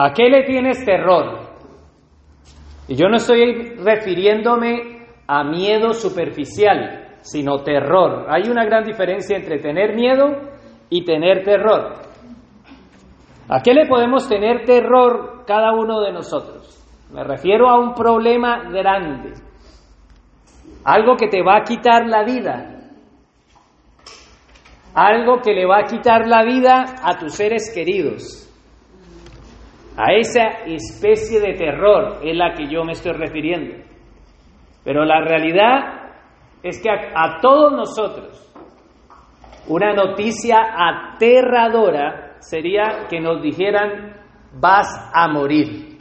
¿A qué le tienes terror? Y yo no estoy refiriéndome a miedo superficial, sino terror. Hay una gran diferencia entre tener miedo y tener terror. ¿A qué le podemos tener terror cada uno de nosotros? Me refiero a un problema grande, algo que te va a quitar la vida, algo que le va a quitar la vida a tus seres queridos. A esa especie de terror es la que yo me estoy refiriendo. Pero la realidad es que a, todos nosotros una noticia aterradora sería que nos dijeran vas a morir.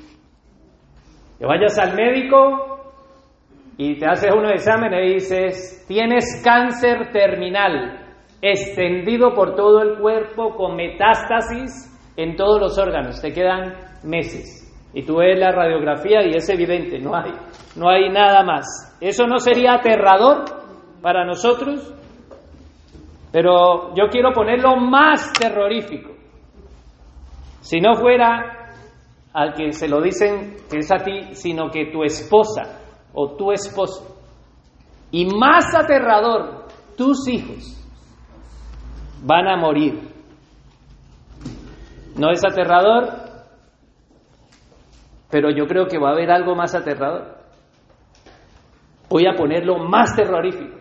Que vayas al médico y te haces unos exámenes y dices, tienes cáncer terminal, extendido por todo el cuerpo con metástasis en todos los órganos, te quedan meses. Y tú ves la radiografía y es evidente, no hay, no hay nada más. ¿Eso no sería aterrador para nosotros? Pero yo quiero ponerlo más terrorífico. Si no fuera al que se lo dicen que es a ti, sino que tu esposa o tu esposo. Y más aterrador, tus hijos van a morir. ¿No es aterrador? Pero yo creo que va a haber algo más aterrador. Voy a ponerlo más terrorífico.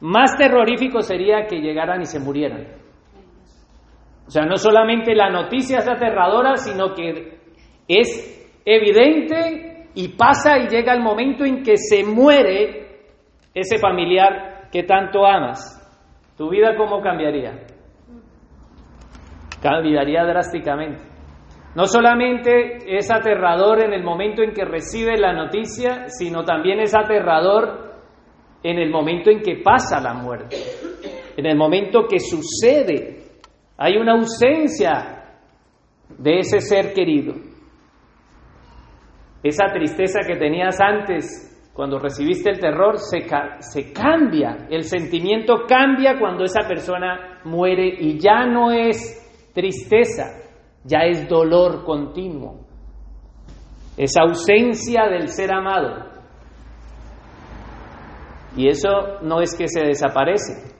Más terrorífico sería que llegaran y se murieran. O sea, no solamente la noticia es aterradora, sino que es evidente y pasa y llega el momento en que se muere ese familiar que tanto amas. ¿Tu vida cómo cambiaría? Cambiaría drásticamente. No solamente es aterrador en el momento en que recibe la noticia, sino también es aterrador en el momento en que pasa la muerte, en el momento que sucede. Hay una ausencia de ese ser querido. Esa tristeza que tenías antes cuando recibiste el terror, se, se, cambia, el sentimiento cambia cuando esa persona muere y ya no es tristeza, ya es dolor continuo, es ausencia del ser amado. Y eso no es que se desaparece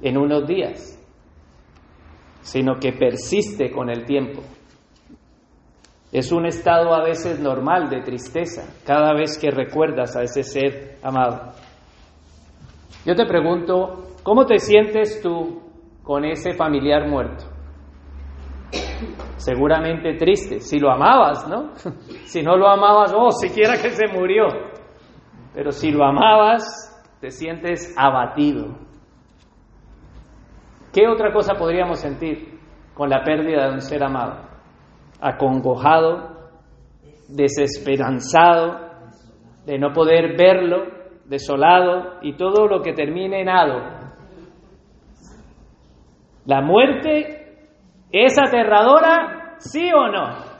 en unos días, sino que persiste con el tiempo. Es un estado a veces normal de tristeza cada vez que recuerdas a ese ser amado. Yo te pregunto, ¿cómo te sientes tú con ese familiar muerto? Seguramente triste, si lo amabas, ¿no? Si no lo amabas, oh, siquiera que se murió. Pero si lo amabas, te sientes abatido. ¿Qué otra cosa podríamos sentir con la pérdida de un ser amado? acongojado, desesperanzado, de no poder verlo, desolado y todo lo que termine en ado. ¿La muerte es aterradora, sí o no?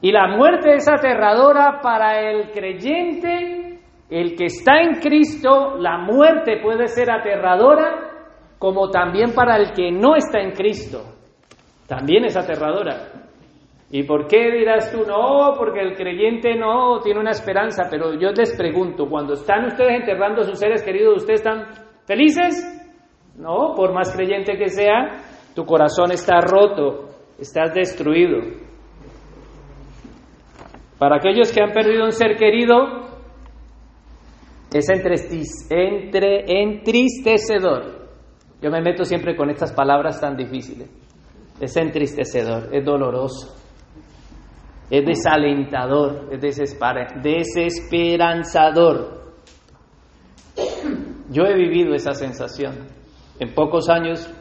Y la muerte es aterradora para el creyente, el que está en Cristo, la muerte puede ser aterradora como también para el que no está en Cristo también es aterradora. ¿Y por qué dirás tú, no, porque el creyente no tiene una esperanza? Pero yo les pregunto, cuando están ustedes enterrando a sus seres queridos, ¿ustedes están felices? No, por más creyente que sea, tu corazón está roto, estás destruido. Para aquellos que han perdido un ser querido, es entristecedor. Yo me meto siempre con estas palabras tan difíciles es entristecedor, es doloroso, es desalentador, es desesperanzador. Yo he vivido esa sensación. En pocos años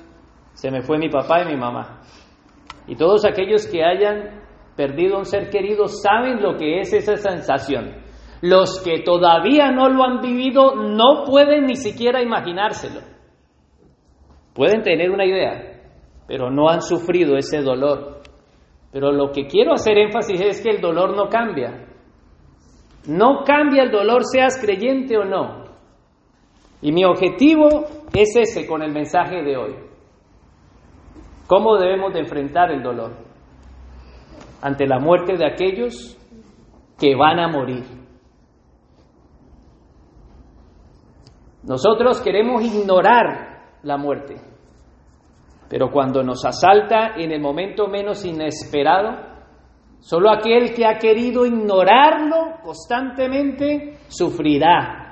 se me fue mi papá y mi mamá. Y todos aquellos que hayan perdido un ser querido saben lo que es esa sensación. Los que todavía no lo han vivido no pueden ni siquiera imaginárselo. Pueden tener una idea, pero no han sufrido ese dolor. Pero lo que quiero hacer énfasis es que el dolor no cambia. No cambia el dolor, seas creyente o no. Y mi objetivo es ese con el mensaje de hoy. ¿Cómo debemos de enfrentar el dolor? ante la muerte de aquellos que van a morir. Nosotros queremos ignorar la muerte, pero cuando nos asalta en el momento menos inesperado, solo aquel que ha querido ignorarlo constantemente sufrirá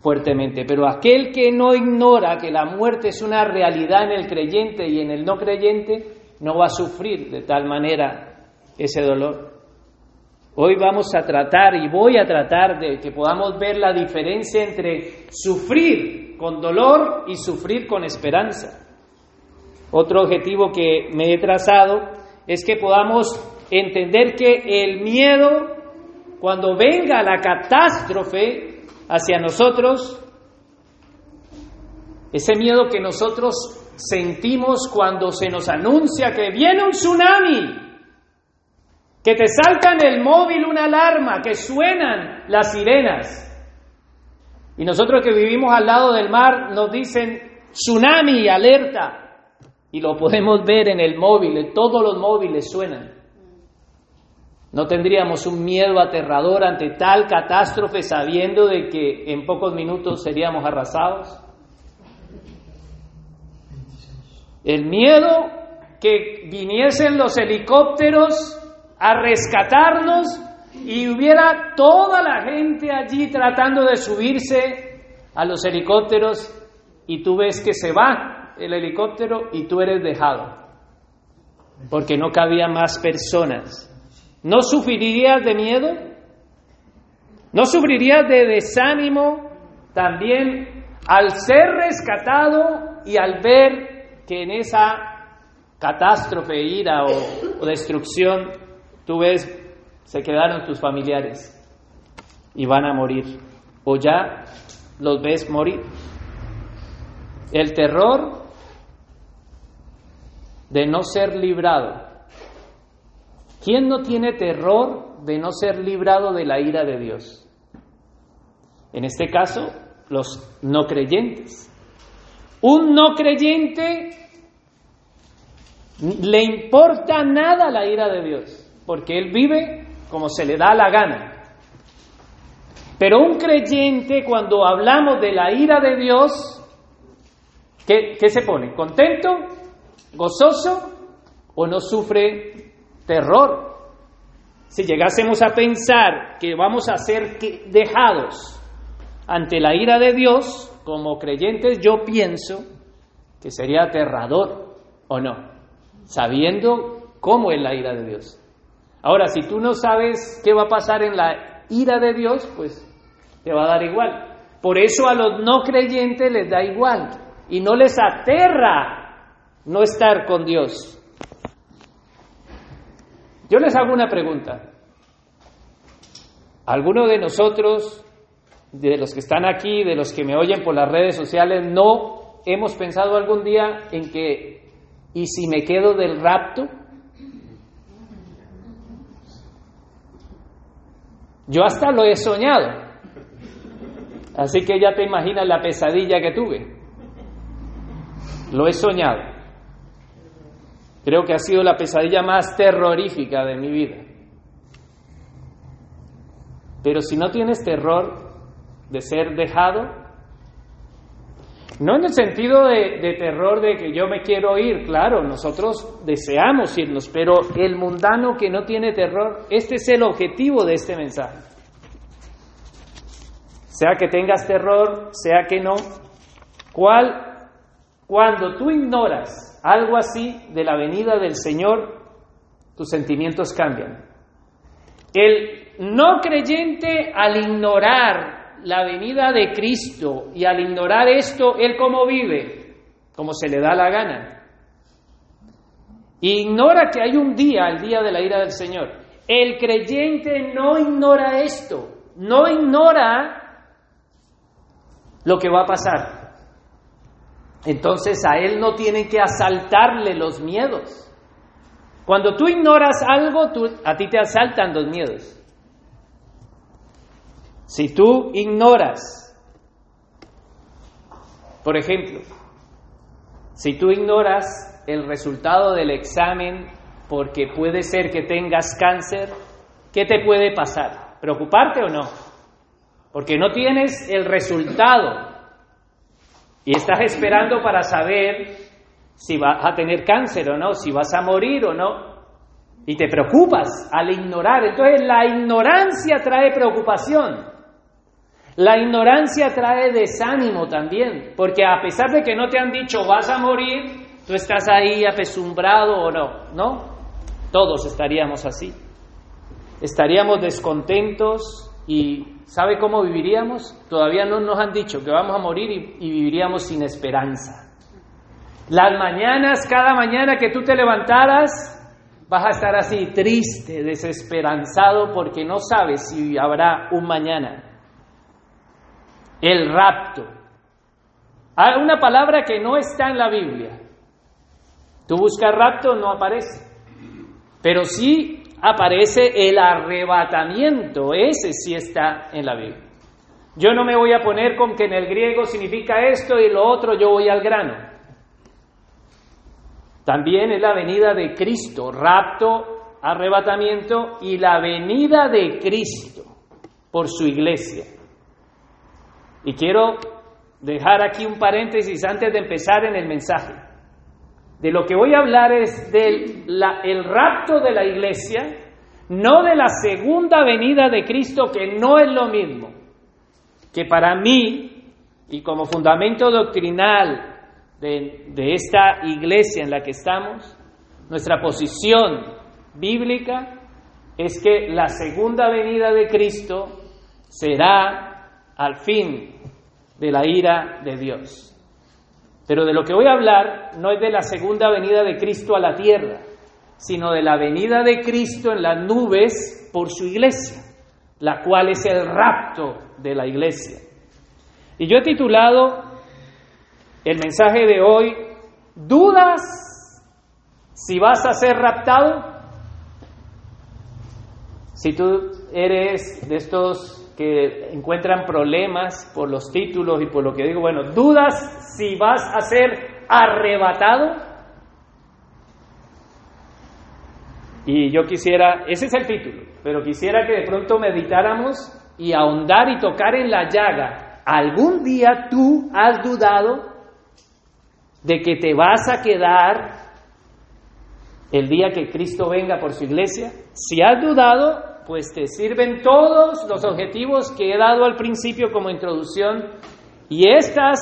fuertemente, pero aquel que no ignora que la muerte es una realidad en el creyente y en el no creyente, no va a sufrir de tal manera ese dolor. Hoy vamos a tratar y voy a tratar de que podamos ver la diferencia entre sufrir con dolor y sufrir con esperanza. Otro objetivo que me he trazado es que podamos entender que el miedo, cuando venga la catástrofe hacia nosotros, ese miedo que nosotros sentimos cuando se nos anuncia que viene un tsunami, que te salta en el móvil una alarma, que suenan las sirenas. Y nosotros que vivimos al lado del mar nos dicen tsunami, alerta. Y lo podemos ver en el móvil, todos los móviles suenan. ¿No tendríamos un miedo aterrador ante tal catástrofe sabiendo de que en pocos minutos seríamos arrasados? El miedo que viniesen los helicópteros a rescatarnos y hubiera toda la gente allí tratando de subirse a los helicópteros y tú ves que se va el helicóptero y tú eres dejado porque no cabía más personas. ¿No sufrirías de miedo? ¿No sufrirías de desánimo también al ser rescatado y al ver que en esa catástrofe, ira o, destrucción Tú ves, se quedaron tus familiares y van a morir. O ya los ves morir. El terror de no ser librado. ¿Quién no tiene terror de no ser librado de la ira de Dios? En este caso, los no creyentes. Un no creyente le importa nada la ira de Dios porque él vive como se le da la gana. Pero un creyente, cuando hablamos de la ira de Dios, ¿qué, se pone? ¿Contento? ¿Gozoso? ¿O no sufre terror? Si llegásemos a pensar que vamos a ser dejados ante la ira de Dios como creyentes, yo pienso que sería aterrador, ¿o no? Sabiendo cómo es la ira de Dios. Ahora, si tú no sabes qué va a pasar en la ira de Dios, pues te va a dar igual. Por eso a los no creyentes les da igual y no les aterra no estar con Dios. Yo les hago una pregunta. ¿Alguno de nosotros, de los que están aquí, de los que me oyen por las redes sociales, no hemos pensado algún día en que, ¿y si me quedo del rapto? Yo hasta lo he soñado. Así que ya te imaginas la pesadilla que tuve. Lo he soñado. Creo que ha sido la pesadilla más terrorífica de mi vida. Pero si no tienes terror de ser dejado, no en el sentido de, terror de que yo me quiero ir, claro, nosotros deseamos irnos, pero el mundano que no tiene terror, este es el objetivo de este mensaje. Sea que tengas terror, sea que no, ¿cuál, cuando tú ignoras algo así de la venida del Señor, tus sentimientos cambian. El no creyente al ignorar la venida de Cristo y al ignorar esto, Él cómo vive, como se le da la gana. Ignora que hay un día, el día de la ira del Señor. El creyente no ignora esto, no ignora lo que va a pasar. Entonces a Él no tienen que asaltarle los miedos. Cuando tú ignoras algo, a ti te asaltan los miedos. Si tú ignoras, por ejemplo, si tú ignoras el resultado del examen porque puede ser que tengas cáncer, ¿qué te puede pasar? ¿Preocuparte o no? Porque no tienes el resultado y estás esperando para saber si vas a tener cáncer o no, si vas a morir o no. Y te preocupas al ignorar. Entonces la ignorancia trae preocupación. La ignorancia trae desánimo también, porque a pesar de que no te han dicho vas a morir, tú estás ahí apesumbrado o no, ¿no? Todos estaríamos así. Estaríamos descontentos y ¿sabe cómo viviríamos? Todavía no nos han dicho que vamos a morir y, viviríamos sin esperanza. Las mañanas, cada mañana que tú te levantaras, vas a estar así triste, desesperanzado, porque no sabes si habrá un mañana. El rapto. Hay una palabra que no está en la Biblia. Tú buscas rapto, no aparece. Pero sí aparece el arrebatamiento. Ese sí está en la Biblia. Yo no me voy a poner con que en el griego significa esto y lo otro, yo voy al grano. También es la venida de Cristo, rapto, arrebatamiento y la venida de Cristo por su iglesia. Y quiero dejar aquí un paréntesis antes de empezar en el mensaje. De lo que voy a hablar es del el rapto de la iglesia, no de la segunda venida de Cristo, que no es lo mismo. Que para mí, y como fundamento doctrinal de, de esta iglesia en la que estamos, nuestra posición bíblica es que la segunda venida de Cristo será al fin de la ira de Dios. Pero de lo que voy a hablar no es de la segunda venida de Cristo a la tierra, sino de la venida de Cristo en las nubes por su iglesia, la cual es el rapto de la iglesia. Y yo he titulado el mensaje de hoy, ¿dudas si vas a ser raptado? Si tú eres de estos que encuentran problemas por los títulos y por lo que digo, bueno, ¿dudas si vas a ser arrebatado? Y yo quisiera, ese es el título, pero quisiera que de pronto meditáramos y ahondar y tocar en la llaga. ¿Algún día tú has dudado de que te vas a quedar el día que Cristo venga por su iglesia? Si has dudado, pues te sirven todos los objetivos que he dado al principio como introducción. Y estas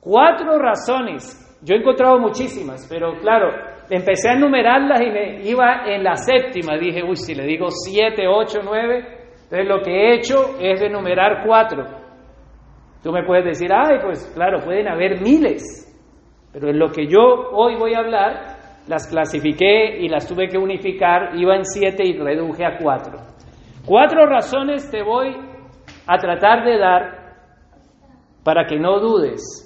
cuatro razones, yo he encontrado muchísimas, pero claro, empecé a enumerarlas y me iba en la séptima. Dije, uy, si le digo siete, ocho, nueve, entonces lo que he hecho es enumerar cuatro. Tú me puedes decir, ay, pues claro, pueden haber miles, pero en lo que yo hoy voy a hablar, las clasifiqué y las tuve que unificar, iba en siete y reduje a cuatro. Cuatro razones te voy a tratar de dar para que no dudes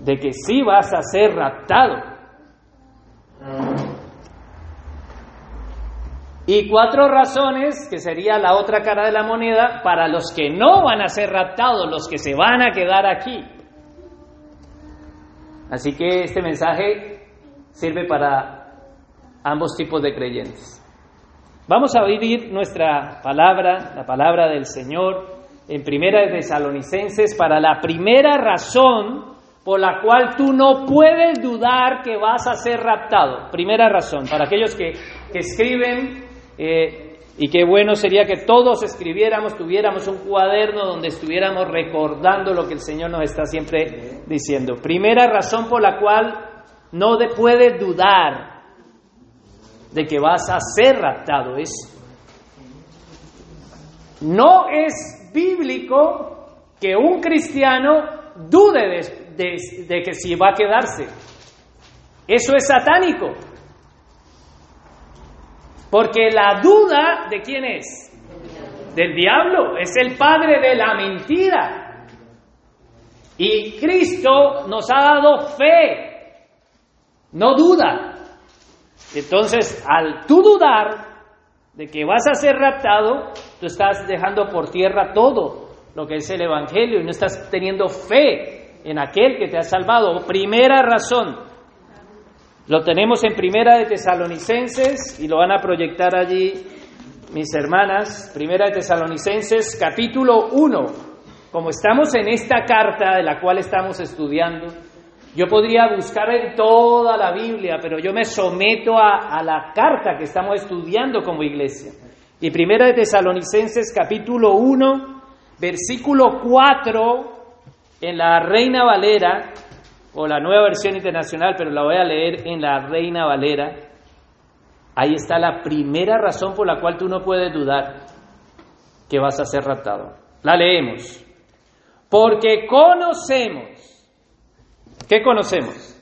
de que sí vas a ser raptado. Y cuatro razones, que sería la otra cara de la moneda, para los que no van a ser raptados, los que se van a quedar aquí. Así que este mensaje sirve para ambos tipos de creyentes. Vamos a vivir nuestra palabra, la palabra del Señor, en Primera de Tesalonicenses para la primera razón por la cual tú no puedes dudar que vas a ser raptado. Primera razón, para aquellos que, que escriben, eh, y qué bueno sería que todos escribiéramos, tuviéramos un cuaderno donde estuviéramos recordando lo que el Señor nos está siempre diciendo. Primera razón por la cual no de, puedes dudar de que vas a ser raptado. Es, no es bíblico que un cristiano dude de, de que si va a quedarse. Eso es satánico. Porque la duda de quién es? Del diablo. Es el padre de la mentira. Y Cristo nos ha dado fe no duda. Entonces, al tú dudar de que vas a ser raptado, tú estás dejando por tierra todo lo que es el Evangelio y no estás teniendo fe en aquel que te ha salvado. Primera razón. Lo tenemos en Primera de Tesalonicenses y lo van a proyectar allí mis hermanas. Primera de Tesalonicenses, capítulo 1. Como estamos en esta carta de la cual estamos estudiando, yo podría buscar en toda la Biblia, pero yo me someto a, a la carta que estamos estudiando como iglesia. Y Primera de Tesalonicenses, capítulo 1, versículo 4, en la Reina Valera, o la nueva versión internacional, pero la voy a leer en la Reina Valera. Ahí está la primera razón por la cual tú no puedes dudar que vas a ser raptado. La leemos. Porque conocemos. ¿Qué conocemos?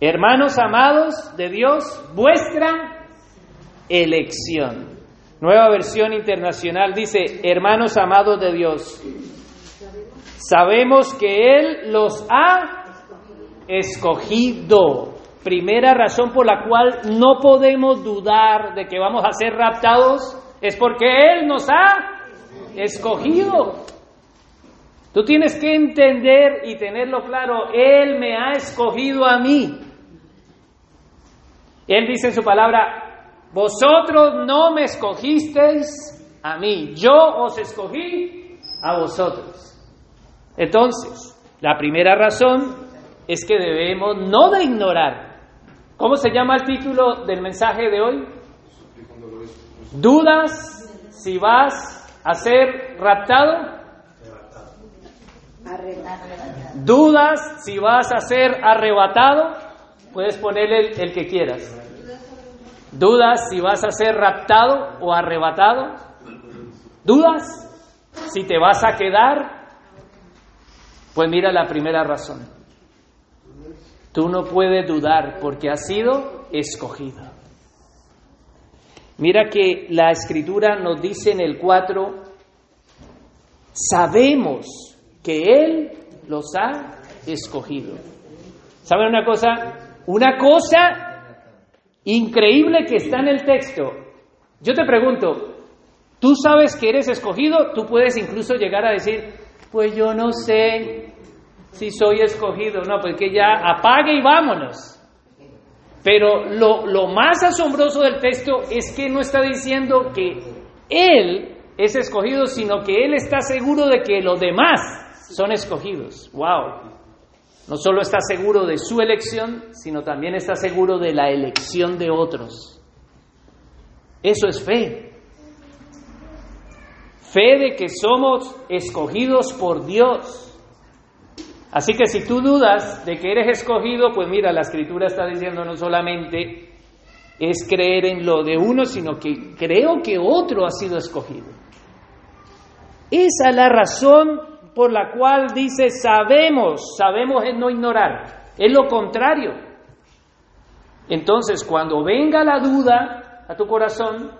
Hermanos amados de Dios, vuestra elección. Nueva versión internacional dice, hermanos amados de Dios, sabemos que Él los ha escogido. Primera razón por la cual no podemos dudar de que vamos a ser raptados es porque Él nos ha escogido. Tú tienes que entender y tenerlo claro, Él me ha escogido a mí. Él dice en su palabra, vosotros no me escogisteis a mí, yo os escogí a vosotros. Entonces, la primera razón es que debemos no de ignorar. ¿Cómo se llama el título del mensaje de hoy? ¿Dudas si vas a ser raptado? ¿Dudas si vas a ser arrebatado? Puedes ponerle el, el que quieras. ¿Dudas si vas a ser raptado o arrebatado? ¿Dudas si te vas a quedar? Pues mira la primera razón. Tú no puedes dudar porque has sido escogido. Mira que la escritura nos dice en el 4, sabemos que Él los ha escogido. ¿Saben una cosa? Una cosa increíble que está en el texto. Yo te pregunto, ¿tú sabes que eres escogido? Tú puedes incluso llegar a decir, pues yo no sé, si soy escogido. No, pues que ya apague y vámonos. Pero lo, lo más asombroso del texto es que no está diciendo que él es escogido, sino que él está seguro de que los demás son escogidos. ¡Wow! No solo está seguro de su elección, sino también está seguro de la elección de otros. Eso es fe. Fe de que somos escogidos por Dios. Así que si tú dudas de que eres escogido, pues mira, la escritura está diciendo no solamente es creer en lo de uno, sino que creo que otro ha sido escogido. Esa es la razón por la cual dice sabemos, sabemos es no ignorar, es lo contrario. Entonces, cuando venga la duda a tu corazón,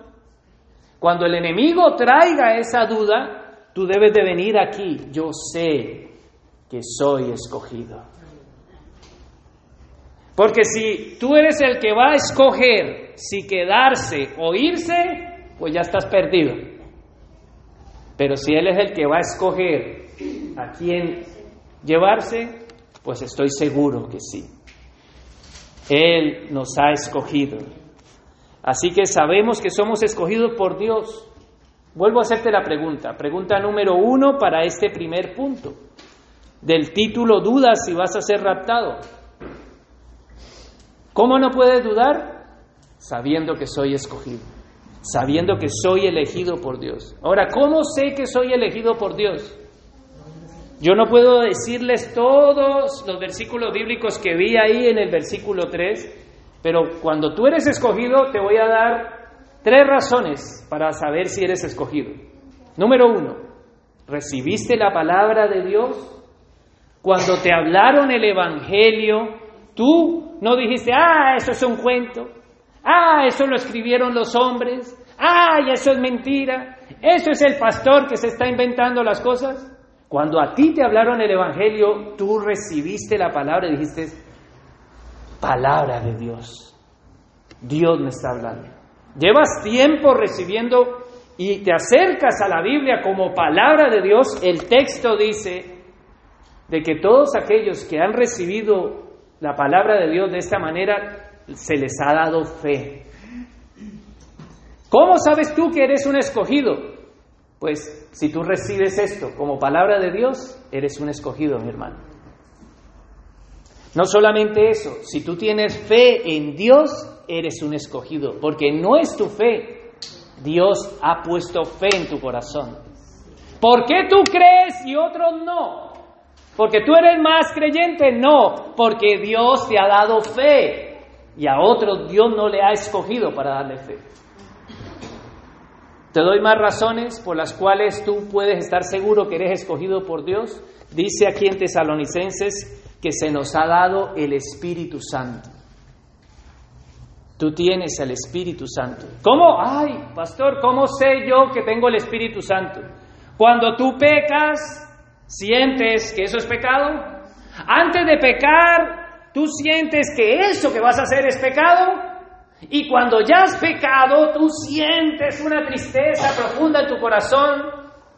cuando el enemigo traiga esa duda, tú debes de venir aquí, yo sé, que soy escogido. Porque si tú eres el que va a escoger si quedarse o irse, pues ya estás perdido. Pero si Él es el que va a escoger a quién llevarse, pues estoy seguro que sí. Él nos ha escogido. Así que sabemos que somos escogidos por Dios. Vuelvo a hacerte la pregunta, pregunta número uno para este primer punto del título dudas si vas a ser raptado. ¿Cómo no puedes dudar? Sabiendo que soy escogido, sabiendo que soy elegido por Dios. Ahora, ¿cómo sé que soy elegido por Dios? Yo no puedo decirles todos los versículos bíblicos que vi ahí en el versículo 3, pero cuando tú eres escogido te voy a dar tres razones para saber si eres escogido. Número uno, recibiste la palabra de Dios cuando te hablaron el Evangelio, tú no dijiste, ah, eso es un cuento, ah, eso lo escribieron los hombres, ah, eso es mentira, eso es el pastor que se está inventando las cosas. Cuando a ti te hablaron el Evangelio, tú recibiste la palabra y dijiste, palabra de Dios, Dios me está hablando. Llevas tiempo recibiendo y te acercas a la Biblia como palabra de Dios, el texto dice, de que todos aquellos que han recibido la palabra de Dios de esta manera se les ha dado fe. ¿Cómo sabes tú que eres un escogido? Pues si tú recibes esto como palabra de Dios, eres un escogido, mi hermano. No solamente eso, si tú tienes fe en Dios, eres un escogido, porque no es tu fe, Dios ha puesto fe en tu corazón. ¿Por qué tú crees y otros no? ¿Porque tú eres más creyente? No, porque Dios te ha dado fe y a otros Dios no le ha escogido para darle fe. Te doy más razones por las cuales tú puedes estar seguro que eres escogido por Dios. Dice aquí en Tesalonicenses que se nos ha dado el Espíritu Santo. Tú tienes el Espíritu Santo. ¿Cómo? Ay, pastor, ¿cómo sé yo que tengo el Espíritu Santo? Cuando tú pecas, sientes que eso es pecado. Antes de pecar, tú sientes que eso que vas a hacer es pecado. Y cuando ya has pecado, tú sientes una tristeza profunda en tu corazón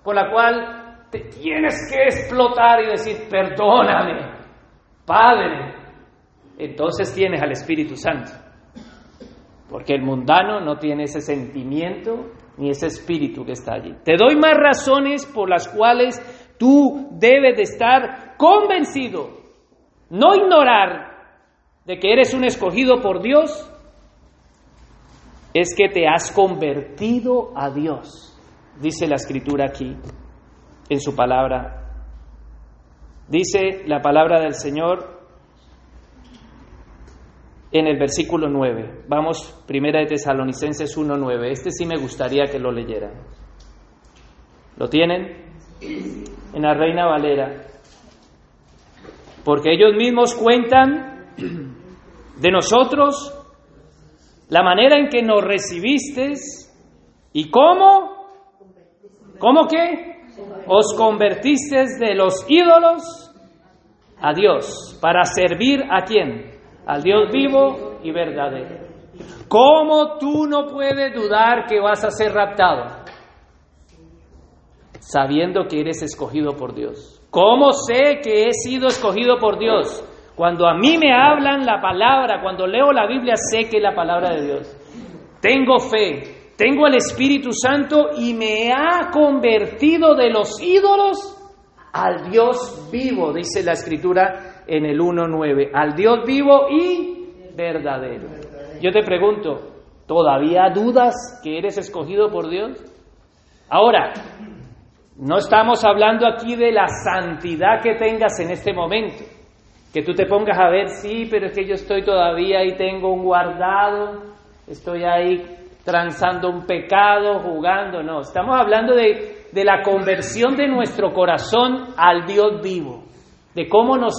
por la cual te tienes que explotar y decir, perdóname, Padre. Entonces tienes al Espíritu Santo. Porque el mundano no tiene ese sentimiento ni ese espíritu que está allí. Te doy más razones por las cuales tú debes de estar convencido, no ignorar de que eres un escogido por Dios, es que te has convertido a Dios, dice la escritura aquí, en su palabra. Dice la palabra del Señor en el versículo 9. Vamos, primera de Tesalonicenses 1.9. Este sí me gustaría que lo leyeran. ¿Lo tienen? En la Reina Valera. Porque ellos mismos cuentan de nosotros la manera en que nos recibiste y cómo, ¿cómo que? Os convertiste de los ídolos a Dios para servir a quién? Al Dios vivo y verdadero. ¿Cómo tú no puedes dudar que vas a ser raptado? Sabiendo que eres escogido por Dios. ¿Cómo sé que he sido escogido por Dios? Cuando a mí me hablan la palabra, cuando leo la Biblia, sé que es la palabra de Dios. Tengo fe, tengo el Espíritu Santo y me ha convertido de los ídolos al Dios vivo, dice la Escritura en el 1.9, al Dios vivo y verdadero. Yo te pregunto, ¿todavía dudas que eres escogido por Dios? Ahora, no estamos hablando aquí de la santidad que tengas en este momento. Que tú te pongas a ver, sí, pero es que yo estoy todavía y tengo un guardado, estoy ahí transando un pecado, jugando. No, estamos hablando de, de la conversión de nuestro corazón al Dios vivo, de cómo nos,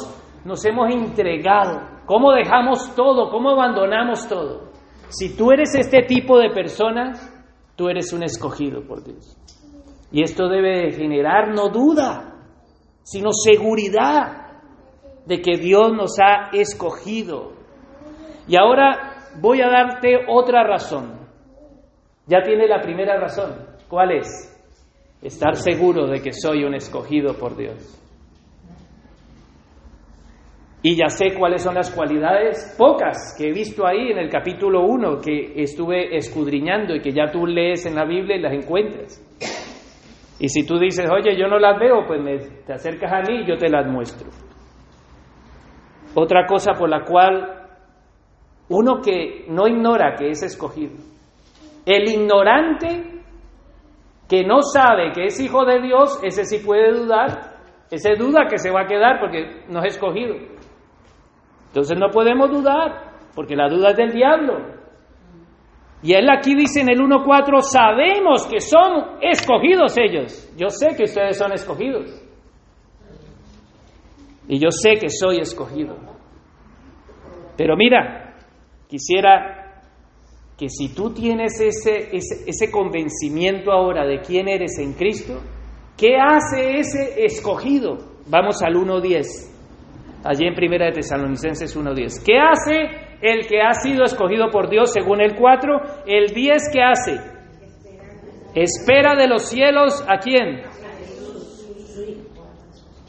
nos hemos entregado, cómo dejamos todo, cómo abandonamos todo. Si tú eres este tipo de personas, tú eres un escogido por Dios. Y esto debe generar no duda, sino seguridad de que Dios nos ha escogido. Y ahora voy a darte otra razón. Ya tiene la primera razón. ¿Cuál es? Estar seguro de que soy un escogido por Dios. Y ya sé cuáles son las cualidades, pocas, que he visto ahí en el capítulo 1, que estuve escudriñando y que ya tú lees en la Biblia y las encuentras. Y si tú dices, oye, yo no las veo, pues te acercas a mí y yo te las muestro. Otra cosa por la cual uno que no ignora que es escogido. El ignorante que no sabe que es hijo de Dios, ese sí puede dudar, ese duda que se va a quedar porque no es escogido. Entonces no podemos dudar, porque la duda es del diablo. Y él aquí dice en el 1.4, sabemos que son escogidos ellos. Yo sé que ustedes son escogidos. Y yo sé que soy escogido. Pero mira, quisiera que si tú tienes ese, ese, convencimiento ahora de quién eres en Cristo, ¿qué hace ese escogido? Vamos al 1.10, allí en Primera de Tesalonicenses 1.10. ¿Qué hace el que ha sido escogido por Dios según el 4? El 10, ¿qué hace? Espera de los cielos a quién?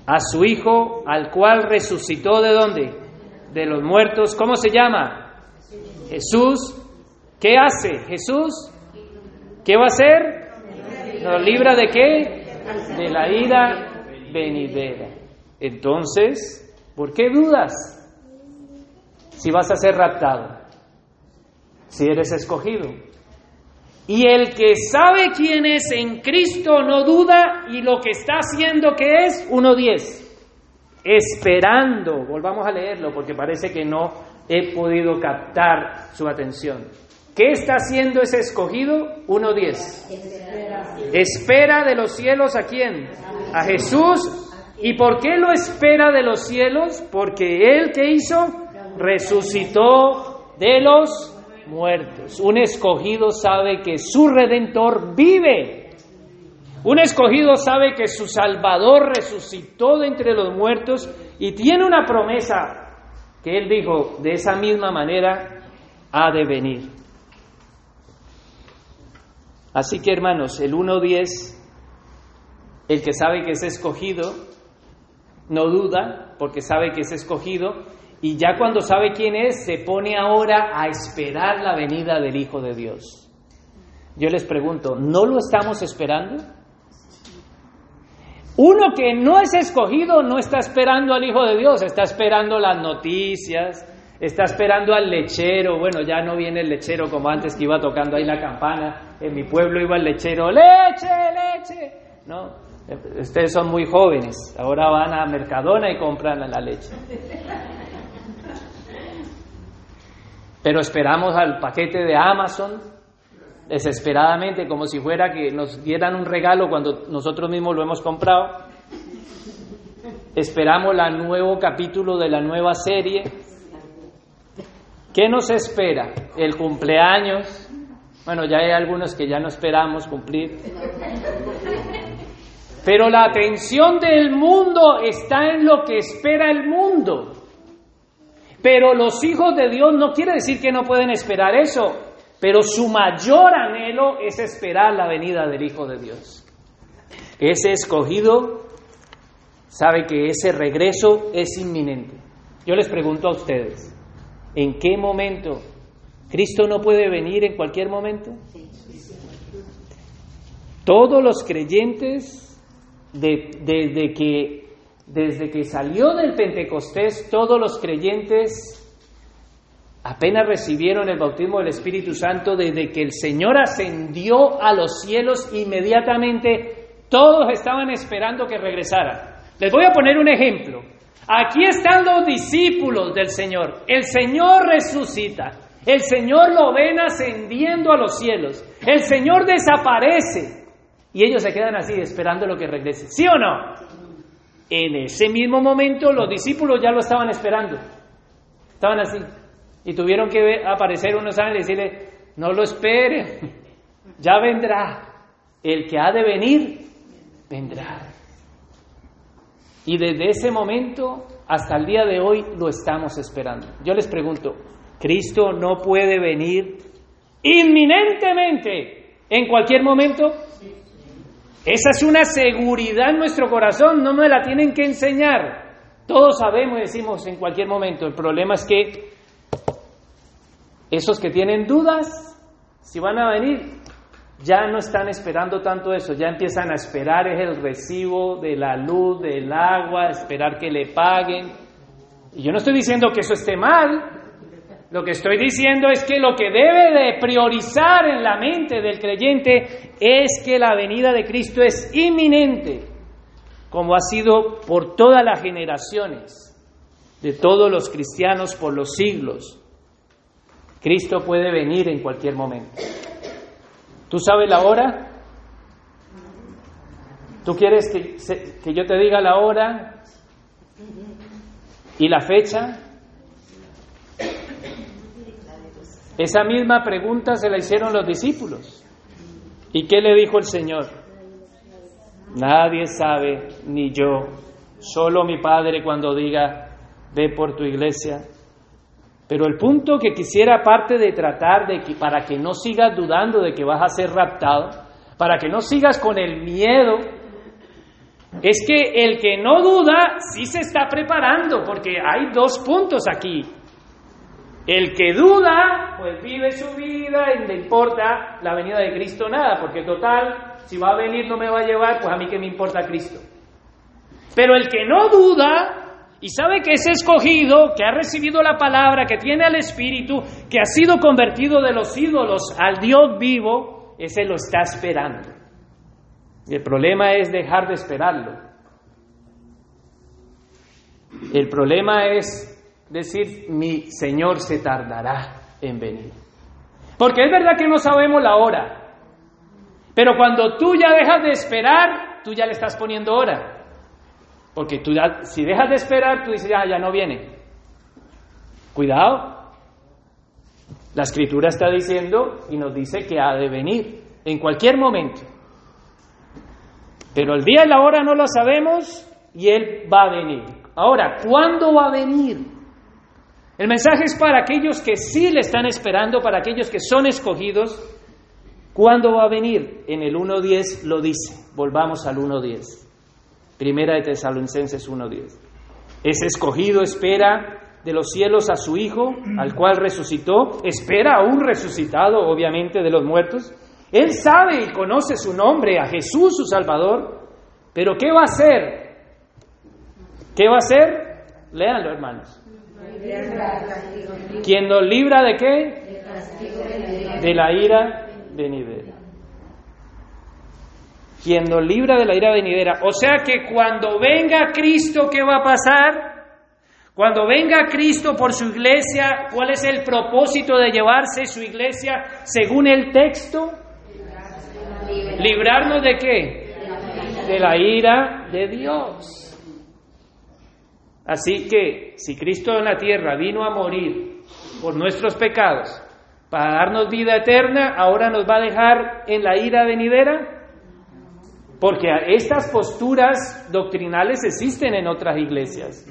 A su Hijo, al cual resucitó de dónde? De los muertos. ¿Cómo se llama? Jesús, ¿qué hace? Jesús, ¿qué va a hacer? ¿Nos libra de qué? De la ira venidera. Entonces, ¿por qué dudas? Si vas a ser raptado, si eres escogido. Y el que sabe quién es en Cristo no duda y lo que está haciendo que es 1.10. Esperando, volvamos a leerlo porque parece que no he podido captar su atención. ¿Qué está haciendo ese escogido? 1.10. Espera de los cielos a quién? A Jesús. ¿Y por qué lo espera de los cielos? Porque Él que hizo resucitó de los muertos. Un escogido sabe que su redentor vive. Un escogido sabe que su Salvador resucitó de entre los muertos y tiene una promesa que él dijo, de esa misma manera ha de venir. Así que hermanos, el 1.10, el que sabe que es escogido, no duda porque sabe que es escogido y ya cuando sabe quién es, se pone ahora a esperar la venida del Hijo de Dios. Yo les pregunto, ¿no lo estamos esperando? Uno que no es escogido no está esperando al Hijo de Dios, está esperando las noticias, está esperando al lechero. Bueno, ya no viene el lechero como antes que iba tocando ahí la campana. En mi pueblo iba el lechero, leche, leche. No, ustedes son muy jóvenes, ahora van a Mercadona y compran la leche. Pero esperamos al paquete de Amazon desesperadamente, como si fuera que nos dieran un regalo cuando nosotros mismos lo hemos comprado. Esperamos el nuevo capítulo de la nueva serie. ¿Qué nos espera? El cumpleaños. Bueno, ya hay algunos que ya no esperamos cumplir. Pero la atención del mundo está en lo que espera el mundo. Pero los hijos de Dios no quiere decir que no pueden esperar eso, pero su mayor anhelo es esperar la venida del Hijo de Dios. Ese escogido sabe que ese regreso es inminente. Yo les pregunto a ustedes, ¿en qué momento? ¿Cristo no puede venir en cualquier momento? Todos los creyentes, desde que desde que salió del Pentecostés, todos los creyentes apenas recibieron el bautismo del Espíritu Santo, desde que el Señor ascendió a los cielos, inmediatamente todos estaban esperando que regresara. Les voy a poner un ejemplo. Aquí están los discípulos del Señor. El Señor resucita. El Señor lo ven ascendiendo a los cielos. El Señor desaparece. Y ellos se quedan así esperando lo que regrese. ¿Sí o no? En ese mismo momento los discípulos ya lo estaban esperando. Estaban así. Y tuvieron que aparecer unos ángeles y decirle, no lo esperen, ya vendrá. El que ha de venir, vendrá. Y desde ese momento hasta el día de hoy lo estamos esperando. Yo les pregunto, ¿Cristo no puede venir inminentemente en cualquier momento? Esa es una seguridad en nuestro corazón, no me la tienen que enseñar. Todos sabemos, decimos en cualquier momento. El problema es que esos que tienen dudas, si van a venir, ya no están esperando tanto eso, ya empiezan a esperar es el recibo de la luz, del agua, esperar que le paguen. Y yo no estoy diciendo que eso esté mal, lo que estoy diciendo es que lo que debe de priorizar en la mente del creyente es que la venida de Cristo es inminente, como ha sido por todas las generaciones de todos los cristianos por los siglos. Cristo puede venir en cualquier momento. ¿Tú sabes la hora? ¿Tú quieres que, que yo te diga la hora y la fecha? Esa misma pregunta se la hicieron los discípulos. ¿Y qué le dijo el Señor? Nadie sabe, ni yo, solo mi Padre cuando diga, ve por tu iglesia. Pero el punto que quisiera, aparte de tratar de que para que no sigas dudando de que vas a ser raptado, para que no sigas con el miedo, es que el que no duda sí se está preparando, porque hay dos puntos aquí. El que duda, pues vive su vida y le importa la venida de Cristo nada, porque total, si va a venir no me va a llevar, pues a mí que me importa Cristo. Pero el que no duda y sabe que es escogido, que ha recibido la palabra, que tiene al Espíritu, que ha sido convertido de los ídolos al Dios vivo, ese lo está esperando. Y el problema es dejar de esperarlo. El problema es decir, mi Señor se tardará en venir. Porque es verdad que no sabemos la hora, pero cuando tú ya dejas de esperar, tú ya le estás poniendo hora. Porque tú ya, si dejas de esperar, tú dices, ya, ya no viene. Cuidado. La escritura está diciendo y nos dice que ha de venir en cualquier momento. Pero el día y la hora no lo sabemos y Él va a venir. Ahora, ¿cuándo va a venir? El mensaje es para aquellos que sí le están esperando, para aquellos que son escogidos. ¿Cuándo va a venir? En el 1.10 lo dice. Volvamos al 1.10. Primera de Tesalonicenses 1.10. Es escogido, espera de los cielos a su Hijo, al cual resucitó, espera a un resucitado, obviamente, de los muertos. Él sabe y conoce su nombre, a Jesús su Salvador, pero ¿qué va a hacer? ¿Qué va a hacer? Léanlo, hermanos. ¿Quién nos libra de qué? De la ira venidera. Quien nos libra de la ira venidera. O sea que cuando venga Cristo, ¿qué va a pasar? Cuando venga Cristo por su iglesia, ¿cuál es el propósito de llevarse su iglesia según el texto? ¿Librarnos de qué? De la ira de Dios. Así que si Cristo en la tierra vino a morir por nuestros pecados para darnos vida eterna, ahora nos va a dejar en la ira venidera. Porque estas posturas doctrinales existen en otras iglesias.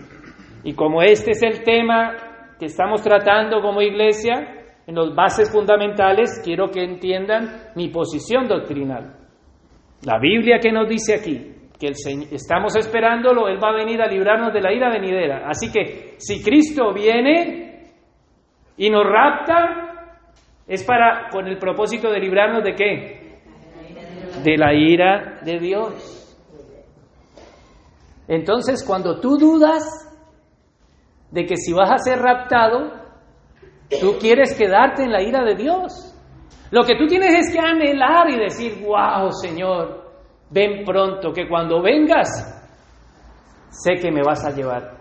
Y como este es el tema que estamos tratando como iglesia, en las bases fundamentales, quiero que entiendan mi posición doctrinal. La Biblia que nos dice aquí, que el estamos esperándolo, Él va a venir a librarnos de la ira venidera. Así que si Cristo viene y nos rapta, es para con el propósito de librarnos de qué? De la ira de Dios. Entonces, cuando tú dudas de que si vas a ser raptado, tú quieres quedarte en la ira de Dios. Lo que tú tienes es que anhelar y decir, wow, Señor, ven pronto, que cuando vengas, sé que me vas a llevar.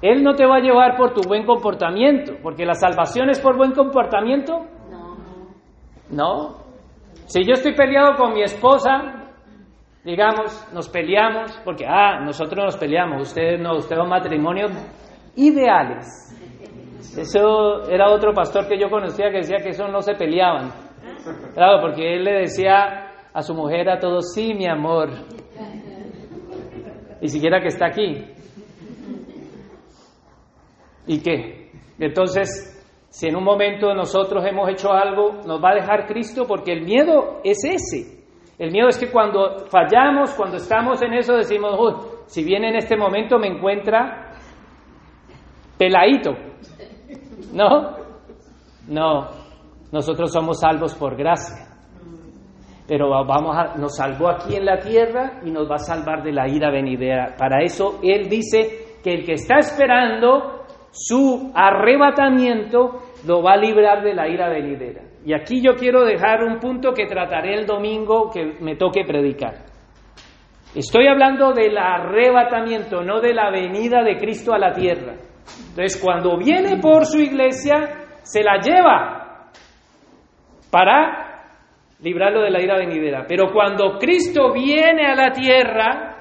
Él no te va a llevar por tu buen comportamiento, porque la salvación es por buen comportamiento. No. No. Si yo estoy peleado con mi esposa, digamos, nos peleamos, porque, ah, nosotros nos peleamos, ustedes no, ustedes son matrimonios ideales. Eso era otro pastor que yo conocía que decía que eso no se peleaban. Claro, porque él le decía a su mujer a todos, sí, mi amor. Y siquiera que está aquí. ¿Y qué? Entonces, si en un momento nosotros hemos hecho algo, nos va a dejar Cristo porque el miedo es ese. El miedo es que cuando fallamos, cuando estamos en eso, decimos, si viene en este momento me encuentra peladito. ¿No? No, nosotros somos salvos por gracia pero vamos a, nos salvó aquí en la tierra y nos va a salvar de la ira venidera. Para eso Él dice que el que está esperando su arrebatamiento lo va a librar de la ira venidera. Y aquí yo quiero dejar un punto que trataré el domingo que me toque predicar. Estoy hablando del arrebatamiento, no de la venida de Cristo a la tierra. Entonces, cuando viene por su iglesia, se la lleva para librarlo de la ira venidera. Pero cuando Cristo viene a la tierra,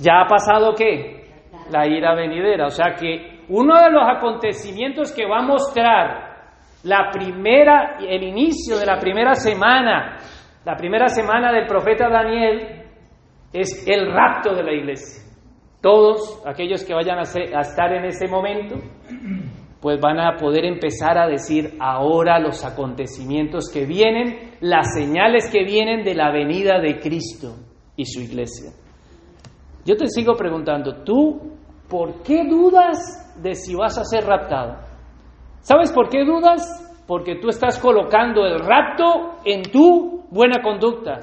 ya ha pasado qué? La ira venidera. O sea que uno de los acontecimientos que va a mostrar la primera, el inicio de la primera semana, la primera semana del profeta Daniel, es el rapto de la iglesia. Todos aquellos que vayan a, a estar en ese momento pues van a poder empezar a decir ahora los acontecimientos que vienen, las señales que vienen de la venida de Cristo y su iglesia. Yo te sigo preguntando, ¿tú por qué dudas de si vas a ser raptado? ¿Sabes por qué dudas? Porque tú estás colocando el rapto en tu buena conducta.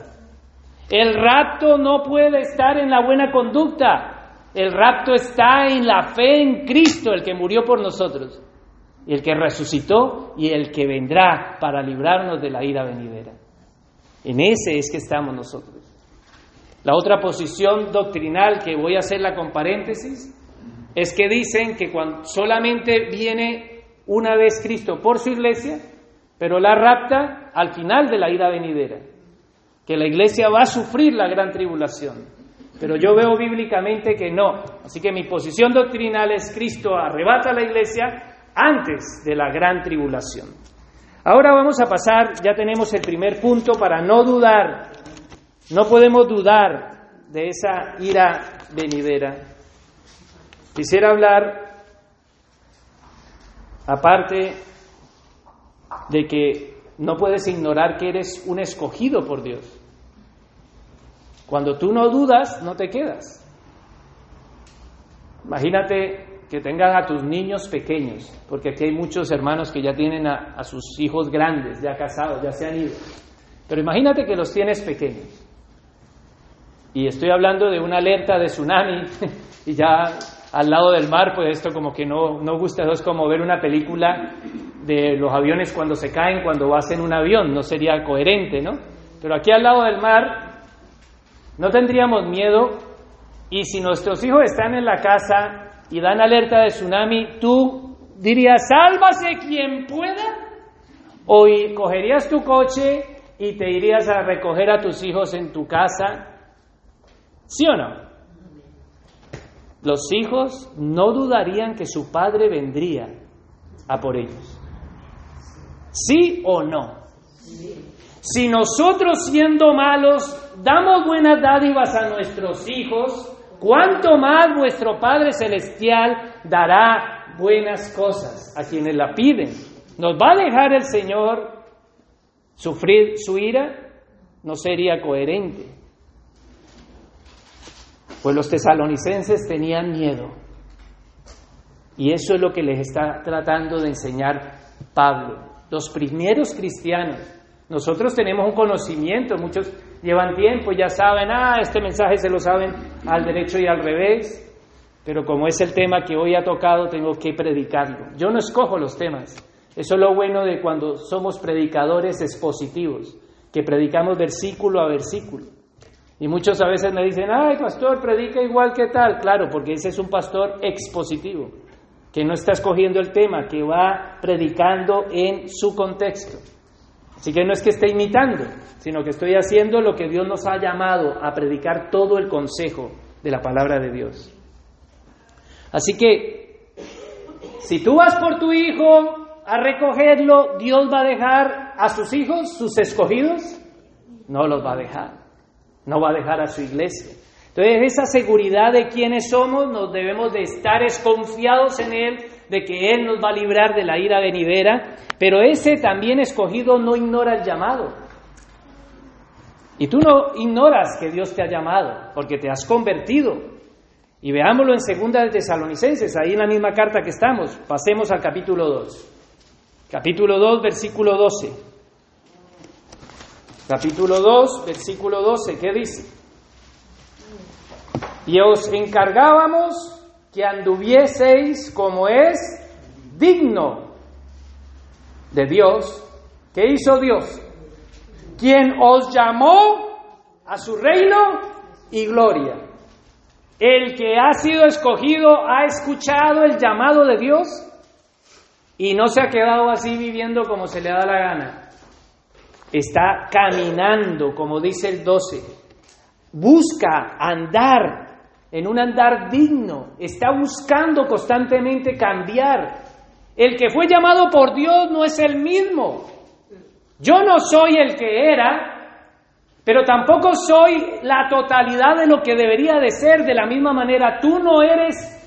El rapto no puede estar en la buena conducta. El rapto está en la fe en Cristo, el que murió por nosotros, el que resucitó y el que vendrá para librarnos de la ira venidera. En ese es que estamos nosotros. La otra posición doctrinal que voy a hacerla con paréntesis es que dicen que cuando solamente viene una vez Cristo por su iglesia, pero la rapta al final de la ira venidera, que la iglesia va a sufrir la gran tribulación. Pero yo veo bíblicamente que no. Así que mi posición doctrinal es Cristo arrebata a la iglesia antes de la gran tribulación. Ahora vamos a pasar, ya tenemos el primer punto para no dudar, no podemos dudar de esa ira venidera. Quisiera hablar, aparte de que no puedes ignorar que eres un escogido por Dios. Cuando tú no dudas, no te quedas. Imagínate que tengan a tus niños pequeños, porque aquí hay muchos hermanos que ya tienen a, sus hijos grandes, ya casados, ya se han ido. Pero imagínate que los tienes pequeños. Y estoy hablando de una alerta de tsunami y ya al lado del mar, pues esto como que no, no gusta, es como ver una película de los aviones cuando se caen, cuando vas en un avión, no sería coherente, ¿no? Pero aquí al lado del mar no tendríamos miedo y si nuestros hijos están en la casa y dan alerta de tsunami, tú dirías, sálvase quien pueda, o cogerías tu coche y te irías a recoger a tus hijos en tu casa, ¿sí o no? Los hijos no dudarían que su padre vendría a por ellos. ¿Sí o no? Si nosotros siendo malos damos buenas dádivas a nuestros hijos, cuánto más vuestro Padre Celestial dará buenas cosas a quienes la piden. ¿Nos va a dejar el Señor sufrir su ira? No sería coherente. Pues los tesalonicenses tenían miedo. Y eso es lo que les está tratando de enseñar Pablo. Los primeros cristianos. Nosotros tenemos un conocimiento, muchos llevan tiempo, ya saben, ah, este mensaje se lo saben al derecho y al revés, pero como es el tema que hoy ha tocado, tengo que predicarlo. Yo no escojo los temas. Eso es lo bueno de cuando somos predicadores expositivos, que predicamos versículo a versículo. Y muchos a veces me dicen, ay, pastor, predica igual que tal. Claro, porque ese es un pastor expositivo, que no está escogiendo el tema, que va predicando en su contexto. Así que no es que esté imitando, sino que estoy haciendo lo que Dios nos ha llamado a predicar todo el consejo de la palabra de Dios. Así que, si tú vas por tu hijo a recogerlo, ¿Dios va a dejar a sus hijos, sus escogidos? No los va a dejar. No va a dejar a su iglesia. Entonces, esa seguridad de quiénes somos, nos debemos de estar confiados en Él, de que Él nos va a librar de la ira venidera, pero ese también escogido no ignora el llamado. Y tú no ignoras que Dios te ha llamado, porque te has convertido. Y veámoslo en segunda de Tesalonicenses, ahí en la misma carta que estamos. Pasemos al capítulo 2. Capítulo 2, versículo 12. Capítulo 2, versículo 12, ¿qué dice? Y os encargábamos que anduvieseis como es digno de Dios. ¿Qué hizo Dios? Quien os llamó a su reino y gloria. El que ha sido escogido ha escuchado el llamado de Dios y no se ha quedado así viviendo como se le da la gana. Está caminando, como dice el 12. Busca andar en un andar digno, está buscando constantemente cambiar. El que fue llamado por Dios no es el mismo. Yo no soy el que era, pero tampoco soy la totalidad de lo que debería de ser. De la misma manera, tú no eres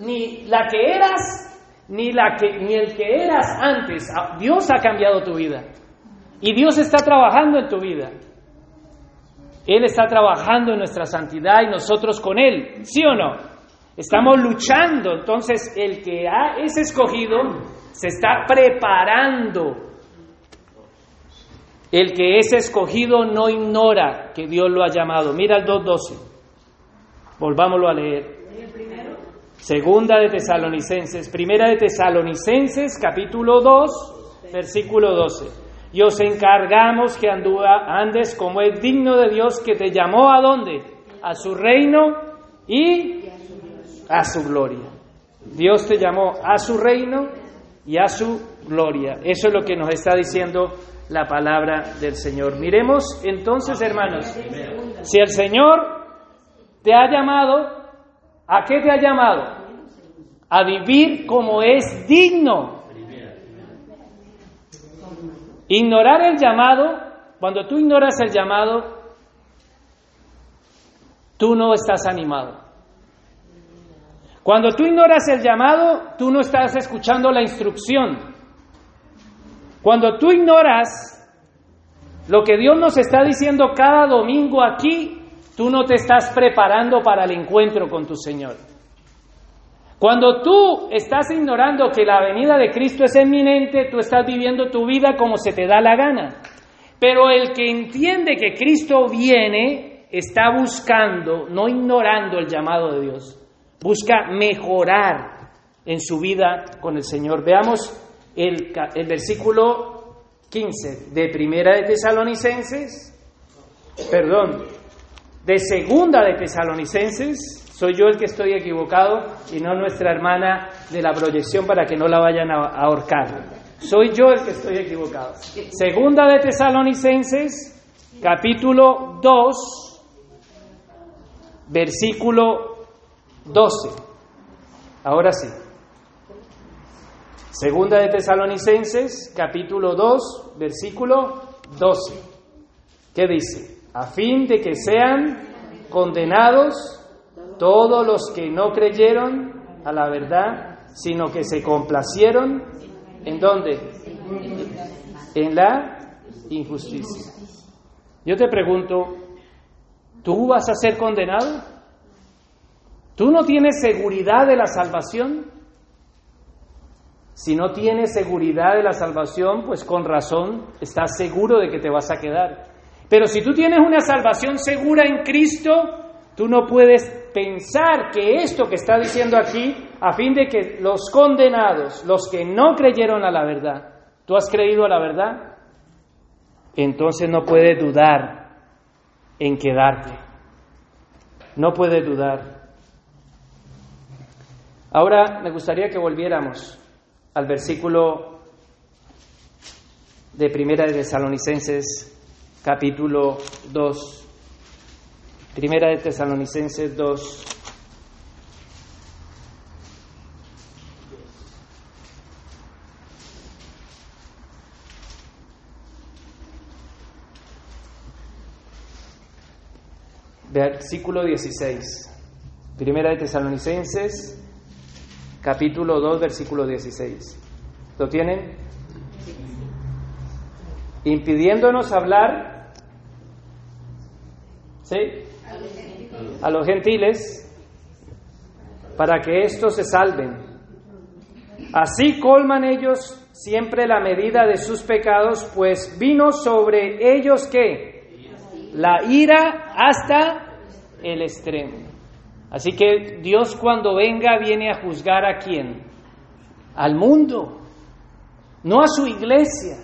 ni la que eras, ni, la que, ni el que eras antes. Ah, Dios ha cambiado tu vida. Y Dios está trabajando en tu vida. Él está trabajando en nuestra santidad y nosotros con Él, ¿sí o no? Estamos luchando. Entonces, el que ha, es escogido se está preparando. El que es escogido no ignora que Dios lo ha llamado. Mira el 2.12. Volvámoslo a leer. Segunda de Tesalonicenses. Primera de Tesalonicenses, capítulo 2, versículo 12. Y os encargamos que andes como es digno de Dios que te llamó a dónde? A su reino y a su gloria. Dios te llamó a su reino y a su gloria. Eso es lo que nos está diciendo la palabra del Señor. Miremos entonces, hermanos, si el Señor te ha llamado, ¿a qué te ha llamado? A vivir como es digno. Ignorar el llamado, cuando tú ignoras el llamado, tú no estás animado. Cuando tú ignoras el llamado, tú no estás escuchando la instrucción. Cuando tú ignoras lo que Dios nos está diciendo cada domingo aquí, tú no te estás preparando para el encuentro con tu Señor. Cuando tú estás ignorando que la venida de Cristo es eminente, tú estás viviendo tu vida como se te da la gana. Pero el que entiende que Cristo viene, está buscando, no ignorando el llamado de Dios busca mejorar en su vida con el Señor. Veamos el, el versículo 15 de Primera de Tesalonicenses, perdón, de Segunda de Tesalonicenses, soy yo el que estoy equivocado y no nuestra hermana de la proyección para que no la vayan a ahorcar. Soy yo el que estoy equivocado. Segunda de Tesalonicenses, capítulo 2, versículo 12. Ahora sí. Segunda de Tesalonicenses, capítulo 2, versículo 12. ¿Qué dice? A fin de que sean condenados todos los que no creyeron a la verdad, sino que se complacieron en dónde? En la injusticia. Yo te pregunto, ¿tú vas a ser condenado? ¿Tú no tienes seguridad de la salvación? Si no tienes seguridad de la salvación, pues con razón estás seguro de que te vas a quedar. Pero si tú tienes una salvación segura en Cristo, tú no puedes pensar que esto que está diciendo aquí, a fin de que los condenados, los que no creyeron a la verdad, ¿tú has creído a la verdad? Entonces no puedes dudar en quedarte. No puedes dudar. Ahora me gustaría que volviéramos al versículo de Primera de Tesalonicenses, capítulo 2. Primera de Tesalonicenses 2. Versículo 16. Primera de Tesalonicenses capítulo 2, versículo 16. ¿Lo tienen? Impidiéndonos hablar, ¿sí? A los gentiles, para que éstos se salven. Así colman ellos siempre la medida de sus pecados, pues vino sobre ellos que la ira hasta el extremo. Así que Dios cuando venga viene a juzgar a quién? Al mundo, no a su iglesia.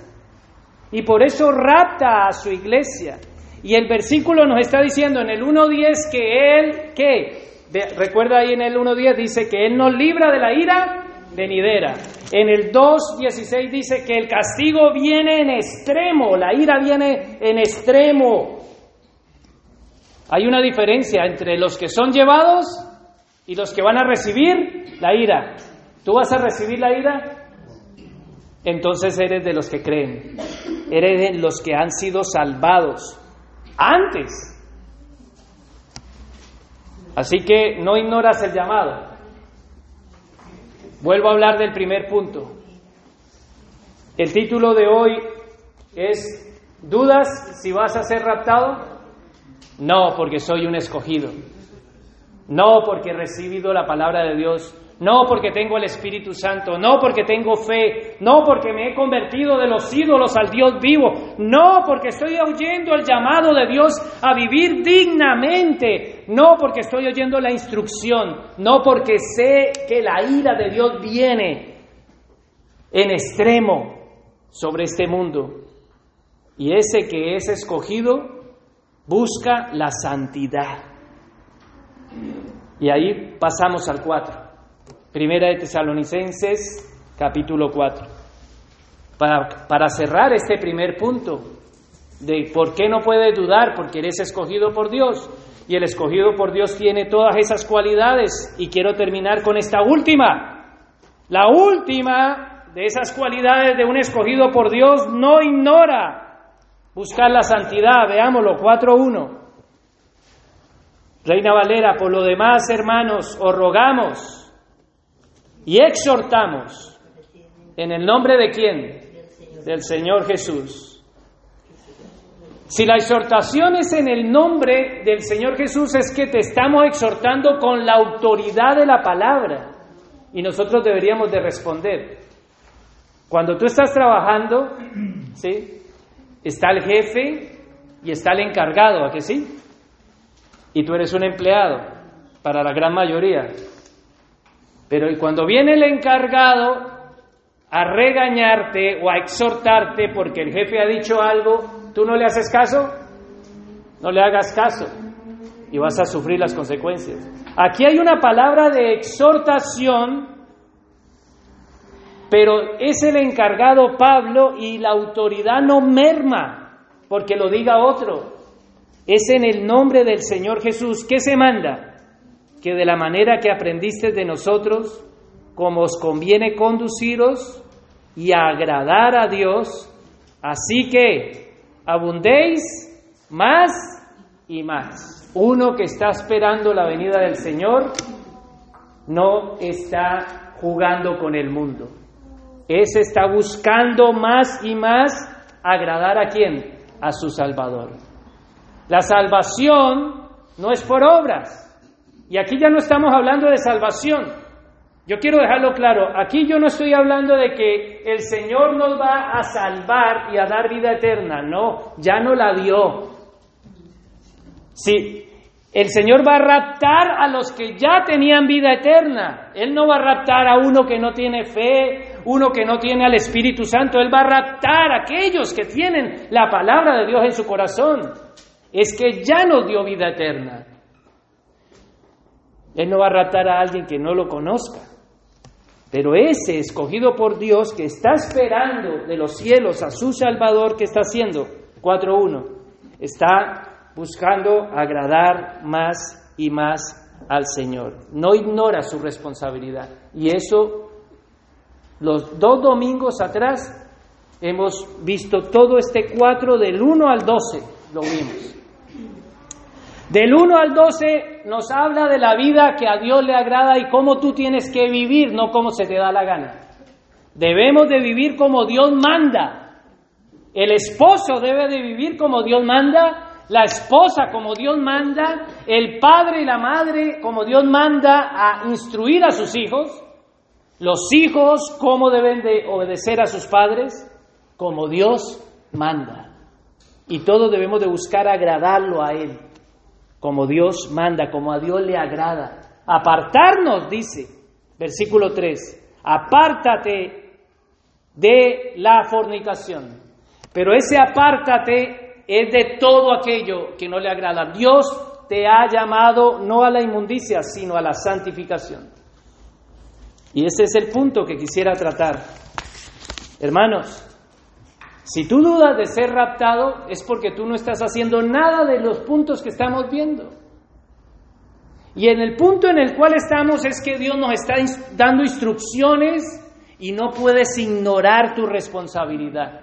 Y por eso rapta a su iglesia. Y el versículo nos está diciendo en el 1.10 que Él, ¿qué? recuerda ahí en el 1.10 dice que Él nos libra de la ira venidera. En el 2.16 dice que el castigo viene en extremo, la ira viene en extremo. Hay una diferencia entre los que son llevados y los que van a recibir la ira. ¿Tú vas a recibir la ira? Entonces eres de los que creen. Eres de los que han sido salvados antes. Así que no ignoras el llamado. Vuelvo a hablar del primer punto. El título de hoy es ¿Dudas si vas a ser raptado? No, porque soy un escogido. no porque he recibido la palabra de Dios, no porque tengo el Espíritu Santo, no porque tengo fe, no porque me he convertido de los ídolos al Dios vivo, no porque estoy oyendo el llamado de Dios a vivir dignamente, no porque estoy oyendo la instrucción, no porque sé que la ira de Dios viene en extremo sobre este mundo. Y ese que es escogido busca la santidad. Y ahí pasamos al 4. Primera de Tesalonicenses, capítulo 4. Para, para cerrar este primer punto de por qué no puedes dudar, porque eres escogido por Dios. Y el escogido por Dios tiene todas esas cualidades. Y quiero terminar con esta última. La última de esas cualidades de un escogido por Dios no ignora buscar la santidad. Veámoslo, 4.1. Reina Valera, por lo demás, hermanos, os rogamos y exhortamos en el nombre de quién? Del Señor Jesús. Si la exhortación es en el nombre del Señor Jesús, es que te estamos exhortando con la autoridad de la palabra. Y nosotros deberíamos de responder. Cuando tú estás trabajando, ¿sí? Está el jefe y está el encargado, ¿a que sí? Y tú eres un empleado, para la gran mayoría. Pero cuando viene el encargado a regañarte o a exhortarte porque el jefe ha dicho algo, ¿tú no le haces caso? No le hagas caso y vas a sufrir las consecuencias. Aquí hay una palabra de exhortación, pero es el encargado Pablo y la autoridad no merma porque lo diga otro. Es en el nombre del Señor Jesús. ¿Qué se manda? Que de la manera que aprendiste de nosotros, como os conviene conduciros y agradar a Dios, así que abundéis más y más. Uno que está esperando la venida del Señor no está jugando con el mundo. Ese está buscando más y más agradar a quién? A su Salvador. La salvación no es por obras, y aquí ya no estamos hablando de salvación. Yo quiero dejarlo claro, aquí yo no estoy hablando de que el Señor nos va a salvar y a dar vida eterna, no, ya no la dio. Sí, el Señor va a raptar a los que ya tenían vida eterna. Él no va a raptar a uno que no tiene fe, uno que no tiene al Espíritu Santo. Él va a raptar a aquellos que tienen la palabra de Dios en su corazón. Es que ya nos dio vida eterna. Él no va a raptar a alguien que no lo conozca. Pero ese escogido por Dios que está esperando de los cielos a su Salvador, ¿qué está haciendo? 4.1. Está buscando agradar más y más al Señor. No ignora su responsabilidad. Y eso, los dos domingos atrás, hemos visto todo este 4 del 1 al 12, lo vimos. Del 1 al 12 nos habla de la vida que a Dios le agrada y cómo tú tienes que vivir, no cómo se te da la gana. Debemos de vivir como Dios manda. El esposo debe de vivir como Dios manda, la esposa como Dios manda, el padre y la madre como Dios manda a instruir a sus hijos, los hijos cómo deben de obedecer a sus padres, como Dios manda. Y todos debemos de buscar agradarlo a Él como Dios manda, como a Dios le agrada. Apartarnos, dice, versículo 3, apártate de la fornicación. Pero ese apártate es de todo aquello que no le agrada. Dios te ha llamado no a la inmundicia, sino a la santificación. Y ese es el punto que quisiera tratar. Hermanos, si tú dudas de ser raptado es porque tú no estás haciendo nada de los puntos que estamos viendo. Y en el punto en el cual estamos es que Dios nos está dando instrucciones y no puedes ignorar tu responsabilidad.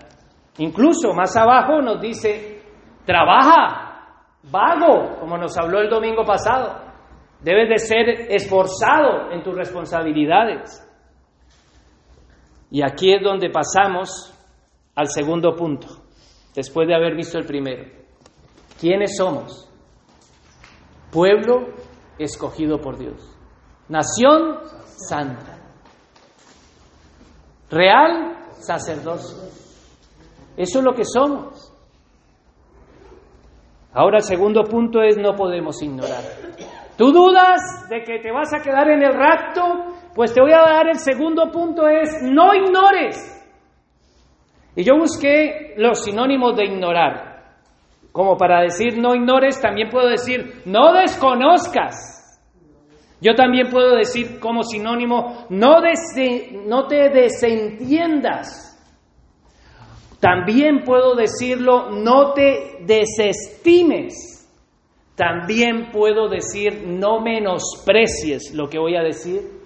Incluso más abajo nos dice, trabaja, vago, como nos habló el domingo pasado. Debes de ser esforzado en tus responsabilidades. Y aquí es donde pasamos al segundo punto, después de haber visto el primero. ¿Quiénes somos? Pueblo escogido por Dios. Nación santa. Real sacerdocio. Eso es lo que somos. Ahora el segundo punto es no podemos ignorar. ¿Tú dudas de que te vas a quedar en el rapto? Pues te voy a dar el segundo punto es no ignores. Y yo busqué los sinónimos de ignorar. Como para decir no ignores, también puedo decir no desconozcas. Yo también puedo decir como sinónimo no, no te desentiendas. También puedo decirlo no te desestimes. También puedo decir no menosprecies lo que voy a decir.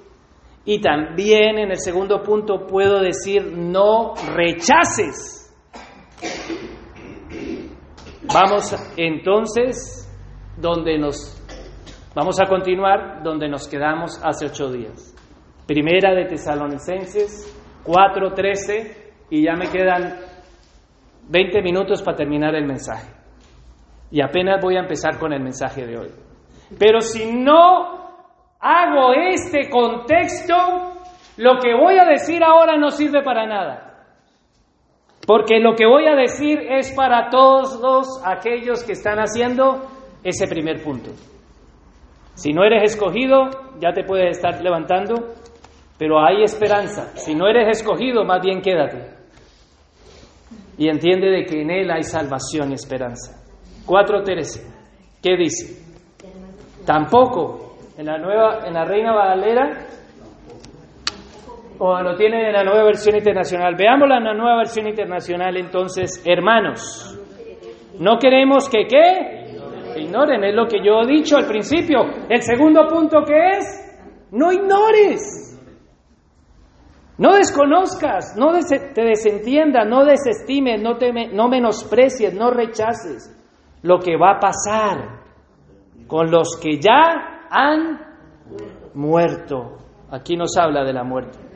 Y también en el segundo punto puedo decir no rechaces. Vamos entonces donde nos vamos a continuar donde nos quedamos hace ocho días. Primera de Tesalonicenses 4:13 y ya me quedan 20 minutos para terminar el mensaje. Y apenas voy a empezar con el mensaje de hoy. Pero si no hago este contexto, lo que voy a decir ahora no sirve para nada. Porque lo que voy a decir es para todos aquellos que están haciendo ese primer punto. Si no eres escogido, ya te puedes estar levantando, pero hay esperanza. Si no eres escogido, más bien quédate. Y entiende de que en Él hay salvación y esperanza. 4.13. ¿Qué dice? Tampoco en la nueva, en la Reina Valera o lo tienen en la nueva versión internacional. Veámosla en la nueva versión internacional entonces, hermanos. No queremos que qué? Ignoren, es lo que yo he dicho al principio. El segundo punto que es, no ignores. No desconozcas, no te desentiendas, no desestimes, no, te, no menosprecies, no rechaces lo que va a pasar con los que ya han muerto. Aquí nos habla de la muerte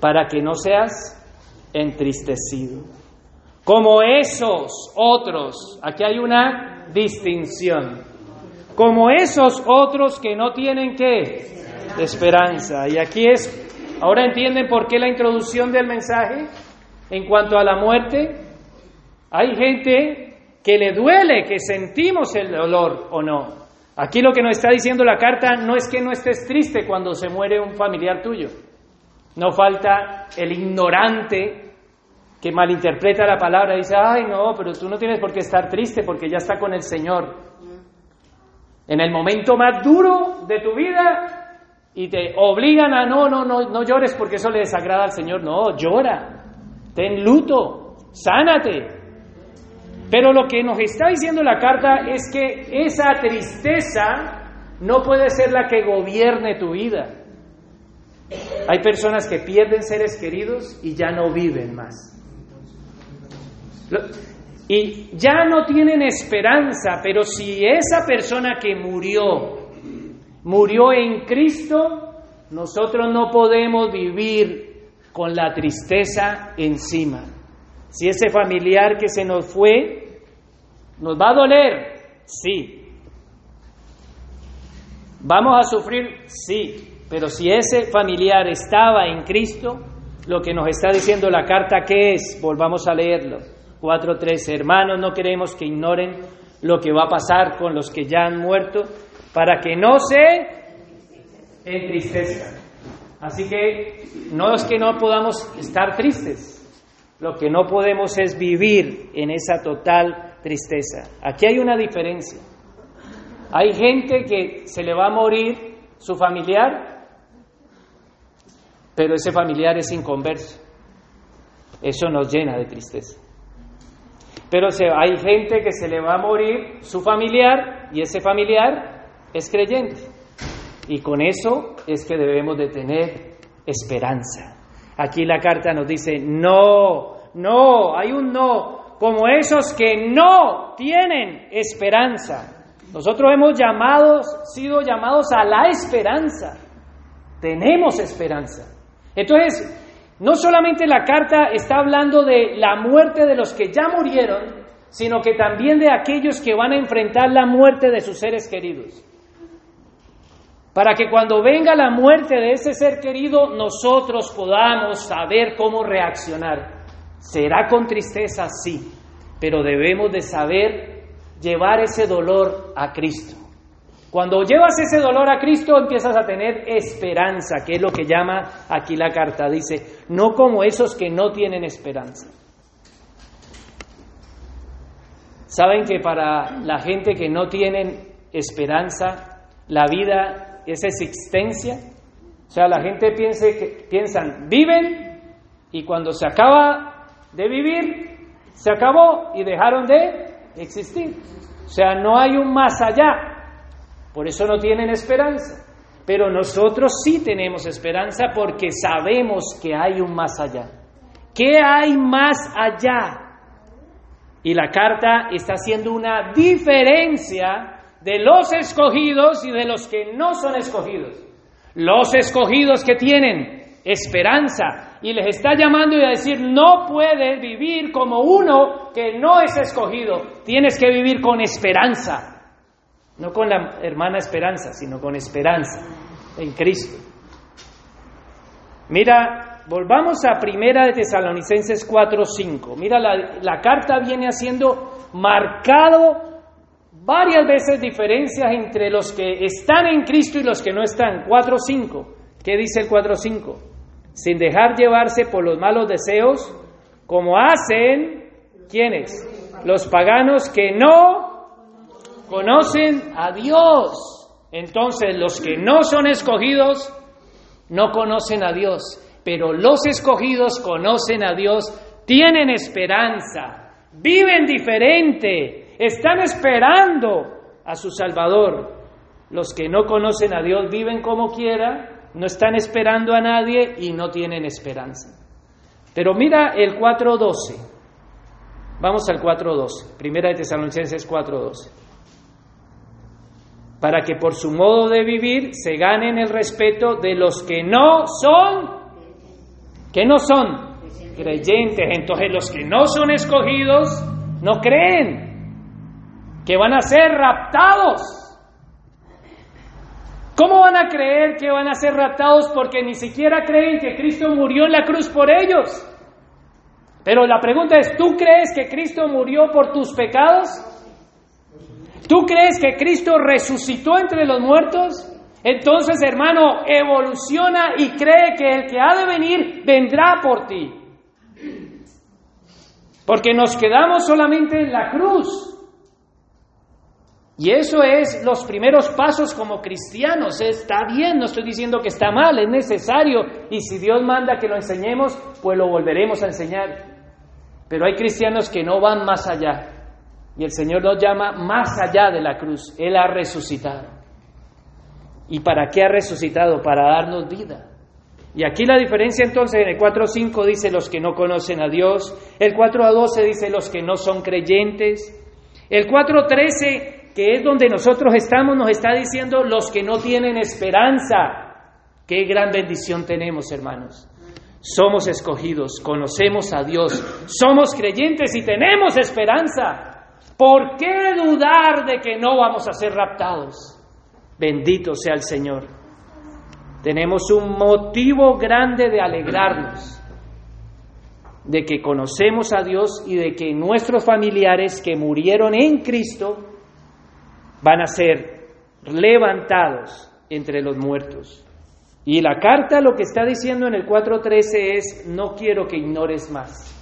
para que no seas entristecido. Como esos otros, aquí hay una distinción, como esos otros que no tienen qué esperanza. Y aquí es, ahora entienden por qué la introducción del mensaje en cuanto a la muerte. Hay gente que le duele, que sentimos el dolor o no. Aquí lo que nos está diciendo la carta no es que no estés triste cuando se muere un familiar tuyo. No falta el ignorante que malinterpreta la palabra y dice, ay no, pero tú no tienes por qué estar triste porque ya está con el Señor. En el momento más duro de tu vida y te obligan a no, no, no, no llores porque eso le desagrada al Señor. No, llora, ten luto, sánate. Pero lo que nos está diciendo la carta es que esa tristeza no puede ser la que gobierne tu vida. Hay personas que pierden seres queridos y ya no viven más. Y ya no tienen esperanza, pero si esa persona que murió, murió en Cristo, nosotros no podemos vivir con la tristeza encima. Si ese familiar que se nos fue, nos va a doler, sí. ¿Vamos a sufrir? Sí. Pero si ese familiar estaba en Cristo, lo que nos está diciendo la carta, ¿qué es? Volvamos a leerlo. 4.13. Hermanos, no queremos que ignoren lo que va a pasar con los que ya han muerto, para que no se entristezcan. Así que no es que no podamos estar tristes, lo que no podemos es vivir en esa total tristeza. Aquí hay una diferencia. Hay gente que se le va a morir su familiar pero ese familiar es inconverso. Eso nos llena de tristeza. Pero hay gente que se le va a morir su familiar y ese familiar es creyente. Y con eso es que debemos de tener esperanza. Aquí la carta nos dice, no, no, hay un no, como esos que no tienen esperanza. Nosotros hemos llamados, sido llamados a la esperanza. Tenemos esperanza. Entonces, no solamente la carta está hablando de la muerte de los que ya murieron, sino que también de aquellos que van a enfrentar la muerte de sus seres queridos. Para que cuando venga la muerte de ese ser querido, nosotros podamos saber cómo reaccionar. Será con tristeza, sí, pero debemos de saber llevar ese dolor a Cristo. Cuando llevas ese dolor a Cristo empiezas a tener esperanza, que es lo que llama aquí la carta. Dice, no como esos que no tienen esperanza. Saben que para la gente que no tienen esperanza, la vida es existencia. O sea, la gente piensa que, piensan, viven y cuando se acaba de vivir, se acabó y dejaron de existir. O sea, no hay un más allá. Por eso no tienen esperanza. Pero nosotros sí tenemos esperanza porque sabemos que hay un más allá. ¿Qué hay más allá? Y la carta está haciendo una diferencia de los escogidos y de los que no son escogidos. Los escogidos que tienen esperanza y les está llamando y a decir, no puedes vivir como uno que no es escogido, tienes que vivir con esperanza. No con la hermana esperanza, sino con esperanza en Cristo. Mira, volvamos a Primera de Tesalonicenses 4:5. Mira, la, la carta viene haciendo marcado varias veces diferencias entre los que están en Cristo y los que no están. 4:5. ¿Qué dice el 4:5? Sin dejar llevarse por los malos deseos, como hacen, ¿quiénes? Los paganos que no conocen a Dios. Entonces los que no son escogidos no conocen a Dios, pero los escogidos conocen a Dios, tienen esperanza, viven diferente, están esperando a su Salvador. Los que no conocen a Dios viven como quiera, no están esperando a nadie y no tienen esperanza. Pero mira el 4.12. Vamos al 4.12. Primera de Tesalonicenses 4.12 para que por su modo de vivir se ganen el respeto de los que no son, que no son creyentes. Entonces los que no son escogidos no creen que van a ser raptados. ¿Cómo van a creer que van a ser raptados? Porque ni siquiera creen que Cristo murió en la cruz por ellos. Pero la pregunta es, ¿tú crees que Cristo murió por tus pecados? ¿Tú crees que Cristo resucitó entre los muertos? Entonces, hermano, evoluciona y cree que el que ha de venir vendrá por ti. Porque nos quedamos solamente en la cruz. Y eso es los primeros pasos como cristianos. Está bien, no estoy diciendo que está mal, es necesario. Y si Dios manda que lo enseñemos, pues lo volveremos a enseñar. Pero hay cristianos que no van más allá. Y el Señor nos llama más allá de la cruz. Él ha resucitado. ¿Y para qué ha resucitado? Para darnos vida. Y aquí la diferencia entonces en el 4.5 dice los que no conocen a Dios, el 4.12 dice los que no son creyentes, el 4.13 que es donde nosotros estamos nos está diciendo los que no tienen esperanza. Qué gran bendición tenemos hermanos. Somos escogidos, conocemos a Dios, somos creyentes y tenemos esperanza. ¿Por qué dudar de que no vamos a ser raptados? Bendito sea el Señor. Tenemos un motivo grande de alegrarnos de que conocemos a Dios y de que nuestros familiares que murieron en Cristo van a ser levantados entre los muertos. Y la carta lo que está diciendo en el 4.13 es, no quiero que ignores más.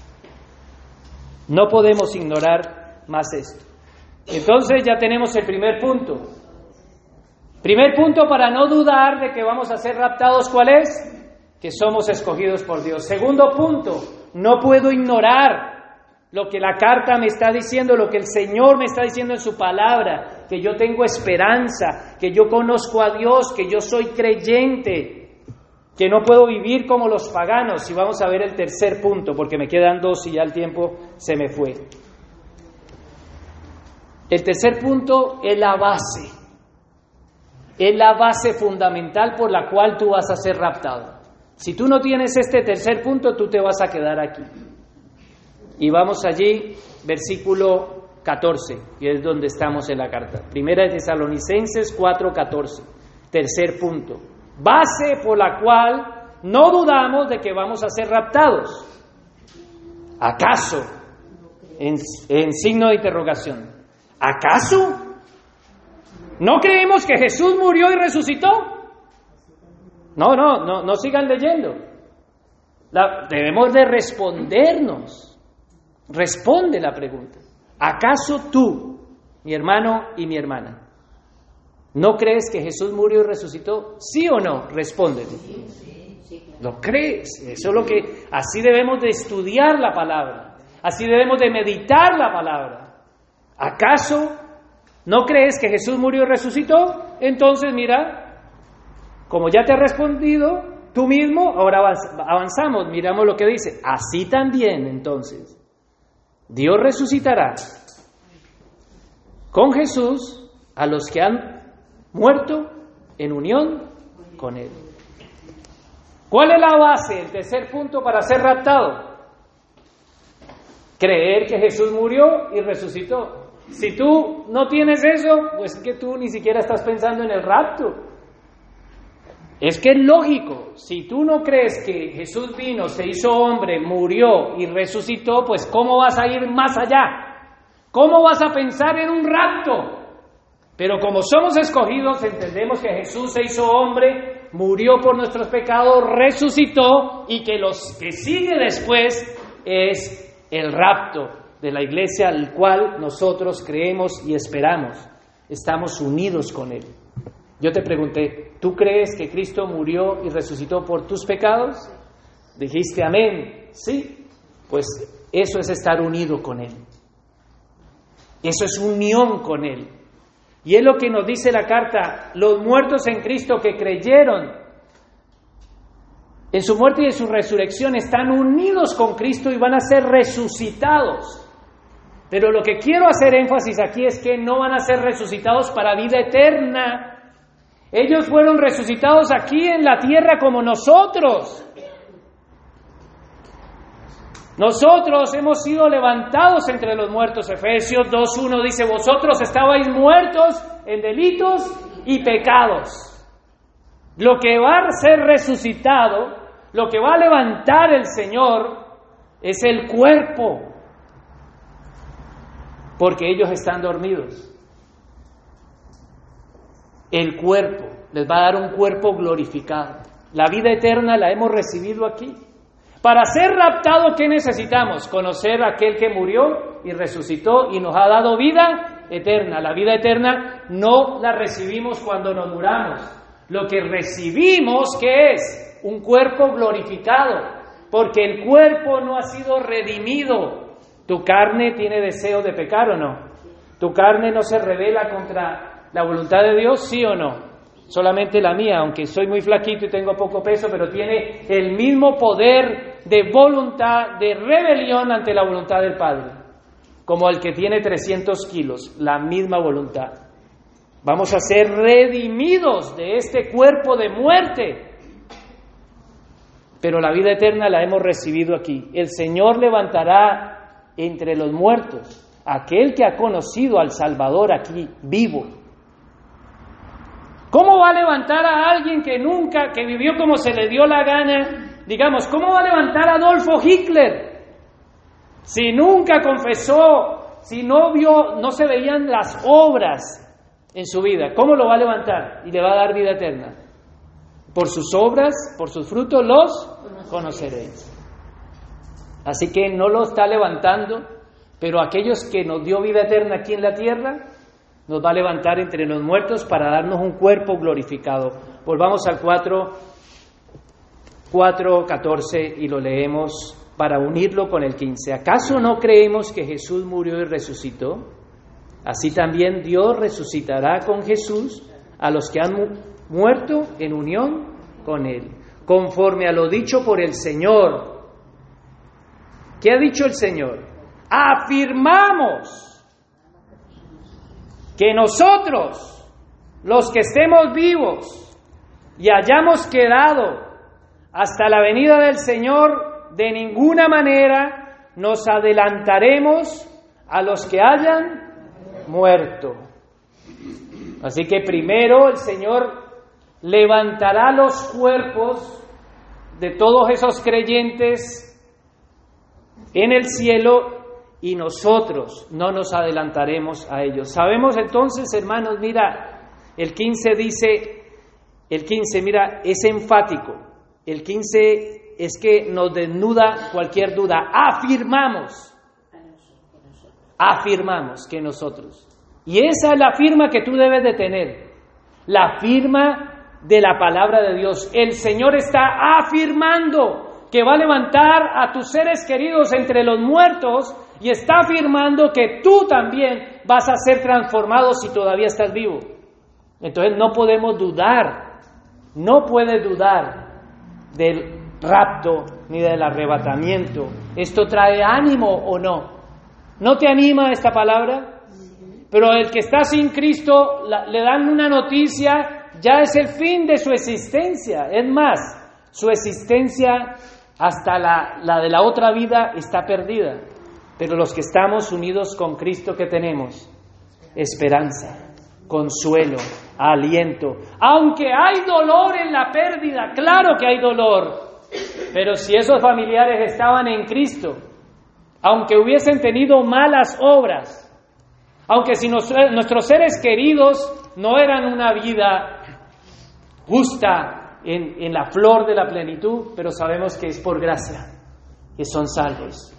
No podemos ignorar más esto. Entonces ya tenemos el primer punto. Primer punto para no dudar de que vamos a ser raptados, ¿cuál es? Que somos escogidos por Dios. Segundo punto, no puedo ignorar lo que la carta me está diciendo, lo que el Señor me está diciendo en su palabra, que yo tengo esperanza, que yo conozco a Dios, que yo soy creyente, que no puedo vivir como los paganos. Y vamos a ver el tercer punto, porque me quedan dos y ya el tiempo se me fue. El tercer punto es la base. Es la base fundamental por la cual tú vas a ser raptado. Si tú no tienes este tercer punto, tú te vas a quedar aquí. Y vamos allí, versículo 14, que es donde estamos en la carta. Primera de Tesalonicenses 4:14. Tercer punto. Base por la cual no dudamos de que vamos a ser raptados. ¿Acaso? En, en signo de interrogación. ¿Acaso? ¿No creemos que Jesús murió y resucitó? No, no, no, no sigan leyendo. debemos de respondernos. Responde la pregunta. ¿Acaso tú, mi hermano y mi hermana, no crees que Jesús murió y resucitó? ¿Sí o no? Respóndeme. ¿Lo crees? Eso es lo que así debemos de estudiar la palabra. Así debemos de meditar la palabra. ¿Acaso ¿No crees que Jesús murió y resucitó? Entonces mira, como ya te he respondido tú mismo, ahora avanzamos, miramos lo que dice. Así también entonces, Dios resucitará con Jesús a los que han muerto en unión con Él. ¿Cuál es la base, el tercer punto para ser raptado? Creer que Jesús murió y resucitó. Si tú no tienes eso, pues es que tú ni siquiera estás pensando en el rapto. Es que es lógico, si tú no crees que Jesús vino, se hizo hombre, murió y resucitó, pues ¿cómo vas a ir más allá? ¿Cómo vas a pensar en un rapto? Pero como somos escogidos, entendemos que Jesús se hizo hombre, murió por nuestros pecados, resucitó y que los que sigue después es el rapto de la iglesia al cual nosotros creemos y esperamos. Estamos unidos con Él. Yo te pregunté, ¿tú crees que Cristo murió y resucitó por tus pecados? Dijiste amén. Sí, pues eso es estar unido con Él. Eso es unión con Él. Y es lo que nos dice la carta, los muertos en Cristo que creyeron en su muerte y en su resurrección están unidos con Cristo y van a ser resucitados. Pero lo que quiero hacer énfasis aquí es que no van a ser resucitados para vida eterna. Ellos fueron resucitados aquí en la tierra como nosotros. Nosotros hemos sido levantados entre los muertos. Efesios 2.1 dice, vosotros estabais muertos en delitos y pecados. Lo que va a ser resucitado, lo que va a levantar el Señor es el cuerpo, porque ellos están dormidos. El cuerpo, les va a dar un cuerpo glorificado. La vida eterna la hemos recibido aquí. Para ser raptado, ¿qué necesitamos? Conocer a aquel que murió y resucitó y nos ha dado vida eterna. La vida eterna no la recibimos cuando nos muramos. Lo que recibimos, ¿qué es? Un cuerpo glorificado, porque el cuerpo no ha sido redimido, ¿Tu carne tiene deseo de pecar o no? ¿Tu carne no se revela contra la voluntad de Dios, sí o no? Solamente la mía, aunque soy muy flaquito y tengo poco peso, pero tiene el mismo poder de voluntad, de rebelión ante la voluntad del Padre, como el que tiene 300 kilos, la misma voluntad. Vamos a ser redimidos de este cuerpo de muerte, pero la vida eterna la hemos recibido aquí. El Señor levantará entre los muertos, aquel que ha conocido al Salvador aquí vivo. ¿Cómo va a levantar a alguien que nunca, que vivió como se le dio la gana? Digamos, ¿cómo va a levantar a Adolfo Hitler? Si nunca confesó, si no vio, no se veían las obras en su vida, ¿cómo lo va a levantar y le va a dar vida eterna? Por sus obras, por sus frutos los conoceréis. Así que no lo está levantando, pero aquellos que nos dio vida eterna aquí en la tierra, nos va a levantar entre los muertos para darnos un cuerpo glorificado. Volvamos al 4, 4, 14 y lo leemos para unirlo con el 15. ¿Acaso no creemos que Jesús murió y resucitó? Así también Dios resucitará con Jesús a los que han muerto en unión con Él, conforme a lo dicho por el Señor ¿Qué ha dicho el Señor? Afirmamos que nosotros, los que estemos vivos y hayamos quedado hasta la venida del Señor, de ninguna manera nos adelantaremos a los que hayan muerto. Así que primero el Señor levantará los cuerpos de todos esos creyentes en el cielo y nosotros no nos adelantaremos a ellos. Sabemos entonces, hermanos, mira, el 15 dice, el 15, mira, es enfático. El 15 es que nos desnuda cualquier duda. Afirmamos, afirmamos que nosotros. Y esa es la firma que tú debes de tener. La firma de la palabra de Dios. El Señor está afirmando que va a levantar a tus seres queridos entre los muertos y está afirmando que tú también vas a ser transformado si todavía estás vivo. Entonces no podemos dudar, no puedes dudar del rapto ni del arrebatamiento. ¿Esto trae ánimo o no? ¿No te anima esta palabra? Pero el que está sin Cristo le dan una noticia, ya es el fin de su existencia. Es más, su existencia hasta la, la de la otra vida está perdida. Pero los que estamos unidos con Cristo, ¿qué tenemos? Esperanza, consuelo, aliento. Aunque hay dolor en la pérdida, claro que hay dolor. Pero si esos familiares estaban en Cristo, aunque hubiesen tenido malas obras, aunque si nuestros seres queridos no eran una vida justa en la flor de la plenitud, pero sabemos que es por gracia, que son salvos,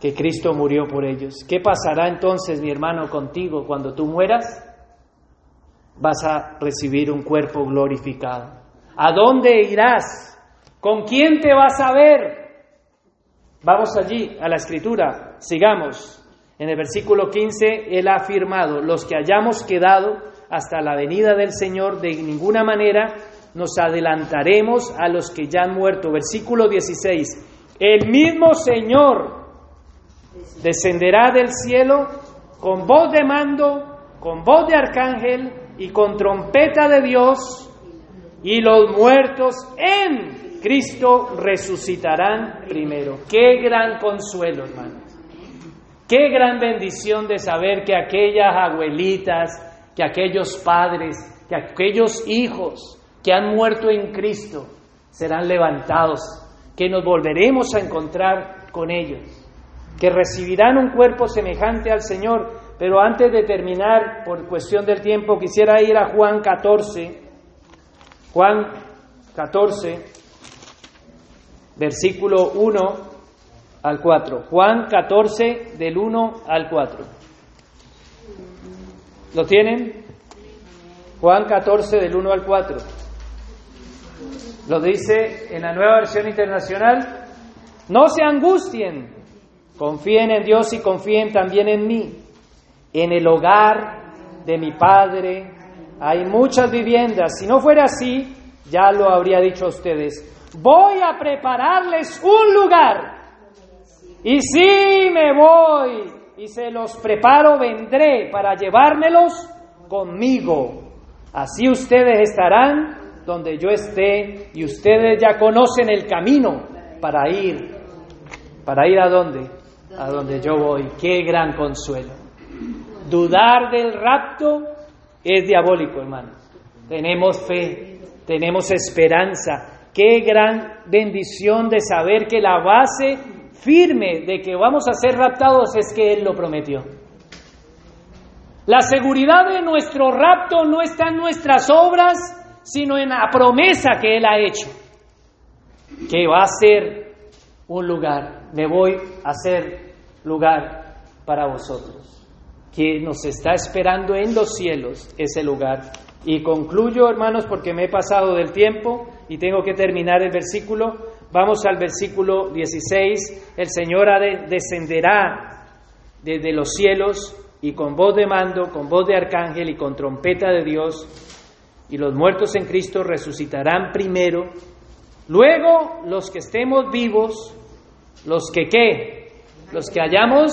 que Cristo murió por ellos. ¿Qué pasará entonces, mi hermano, contigo cuando tú mueras? Vas a recibir un cuerpo glorificado. ¿A dónde irás? ¿Con quién te vas a ver? Vamos allí, a la escritura, sigamos. En el versículo 15, Él ha afirmado, los que hayamos quedado hasta la venida del Señor, de ninguna manera nos adelantaremos a los que ya han muerto. Versículo 16, el mismo Señor descenderá del cielo con voz de mando, con voz de arcángel y con trompeta de Dios, y los muertos en Cristo resucitarán primero. Qué gran consuelo, hermano. Qué gran bendición de saber que aquellas abuelitas, que aquellos padres, que aquellos hijos que han muerto en Cristo serán levantados, que nos volveremos a encontrar con ellos, que recibirán un cuerpo semejante al Señor. Pero antes de terminar, por cuestión del tiempo, quisiera ir a Juan 14, Juan 14, versículo 1 al 4. Juan 14 del 1 al 4. ¿Lo tienen? Juan 14 del 1 al 4. Lo dice en la nueva versión internacional. No se angustien, confíen en Dios y confíen también en mí. En el hogar de mi Padre hay muchas viviendas. Si no fuera así, ya lo habría dicho a ustedes. Voy a prepararles un lugar. Y si me voy y se los preparo, vendré para llevármelos conmigo. Así ustedes estarán donde yo esté y ustedes ya conocen el camino para ir. ¿Para ir a dónde? A donde yo voy. Qué gran consuelo. Dudar del rapto es diabólico, hermano. Tenemos fe, tenemos esperanza. Qué gran bendición de saber que la base firme de que vamos a ser raptados es que Él lo prometió. La seguridad de nuestro rapto no está en nuestras obras, sino en la promesa que Él ha hecho, que va a ser un lugar, me voy a hacer lugar para vosotros, que nos está esperando en los cielos ese lugar. Y concluyo, hermanos, porque me he pasado del tiempo y tengo que terminar el versículo Vamos al versículo 16. El Señor descenderá desde los cielos y con voz de mando, con voz de arcángel y con trompeta de Dios, y los muertos en Cristo resucitarán primero. Luego los que estemos vivos, los que qué, los que hayamos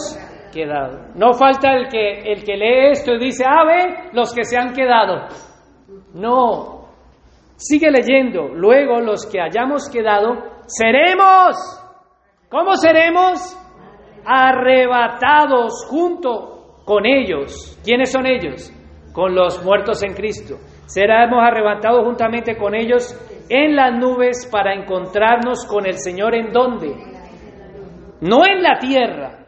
quedado. No falta el que, el que lee esto y dice, ah, ve, los que se han quedado. No, sigue leyendo. Luego los que hayamos quedado seremos. ¿Cómo seremos? arrebatados junto con ellos. ¿Quiénes son ellos? Con los muertos en Cristo. Seremos arrebatados juntamente con ellos en las nubes para encontrarnos con el Señor en dónde? No en la tierra.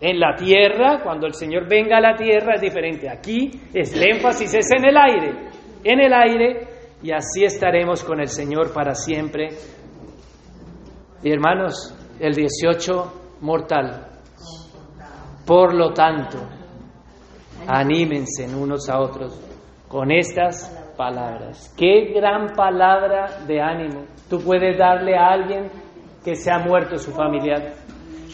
En la tierra, cuando el Señor venga a la tierra es diferente. Aquí es el énfasis es en el aire. En el aire y así estaremos con el Señor para siempre. Y hermanos, el 18 mortal. Por lo tanto, anímense unos a otros con estas palabras. Qué gran palabra de ánimo tú puedes darle a alguien que se ha muerto su familiar.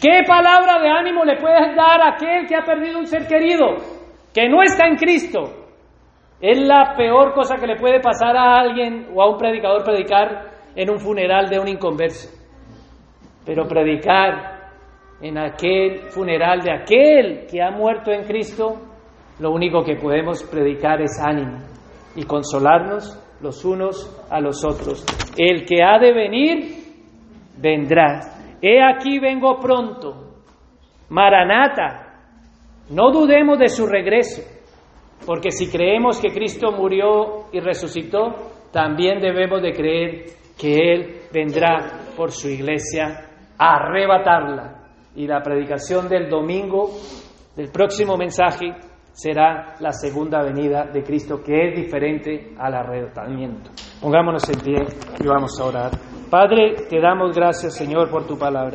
¿Qué palabra de ánimo le puedes dar a aquel que ha perdido un ser querido, que no está en Cristo? Es la peor cosa que le puede pasar a alguien o a un predicador predicar en un funeral de un inconverso. Pero predicar en aquel funeral de aquel que ha muerto en Cristo, lo único que podemos predicar es ánimo y consolarnos los unos a los otros. El que ha de venir, vendrá. He aquí vengo pronto. Maranata, no dudemos de su regreso, porque si creemos que Cristo murió y resucitó, también debemos de creer que Él vendrá por su iglesia a arrebatarla. Y la predicación del domingo, del próximo mensaje, será la segunda venida de Cristo, que es diferente al arrebatamiento. Pongámonos en pie y vamos a orar. Padre, te damos gracias, Señor, por tu palabra.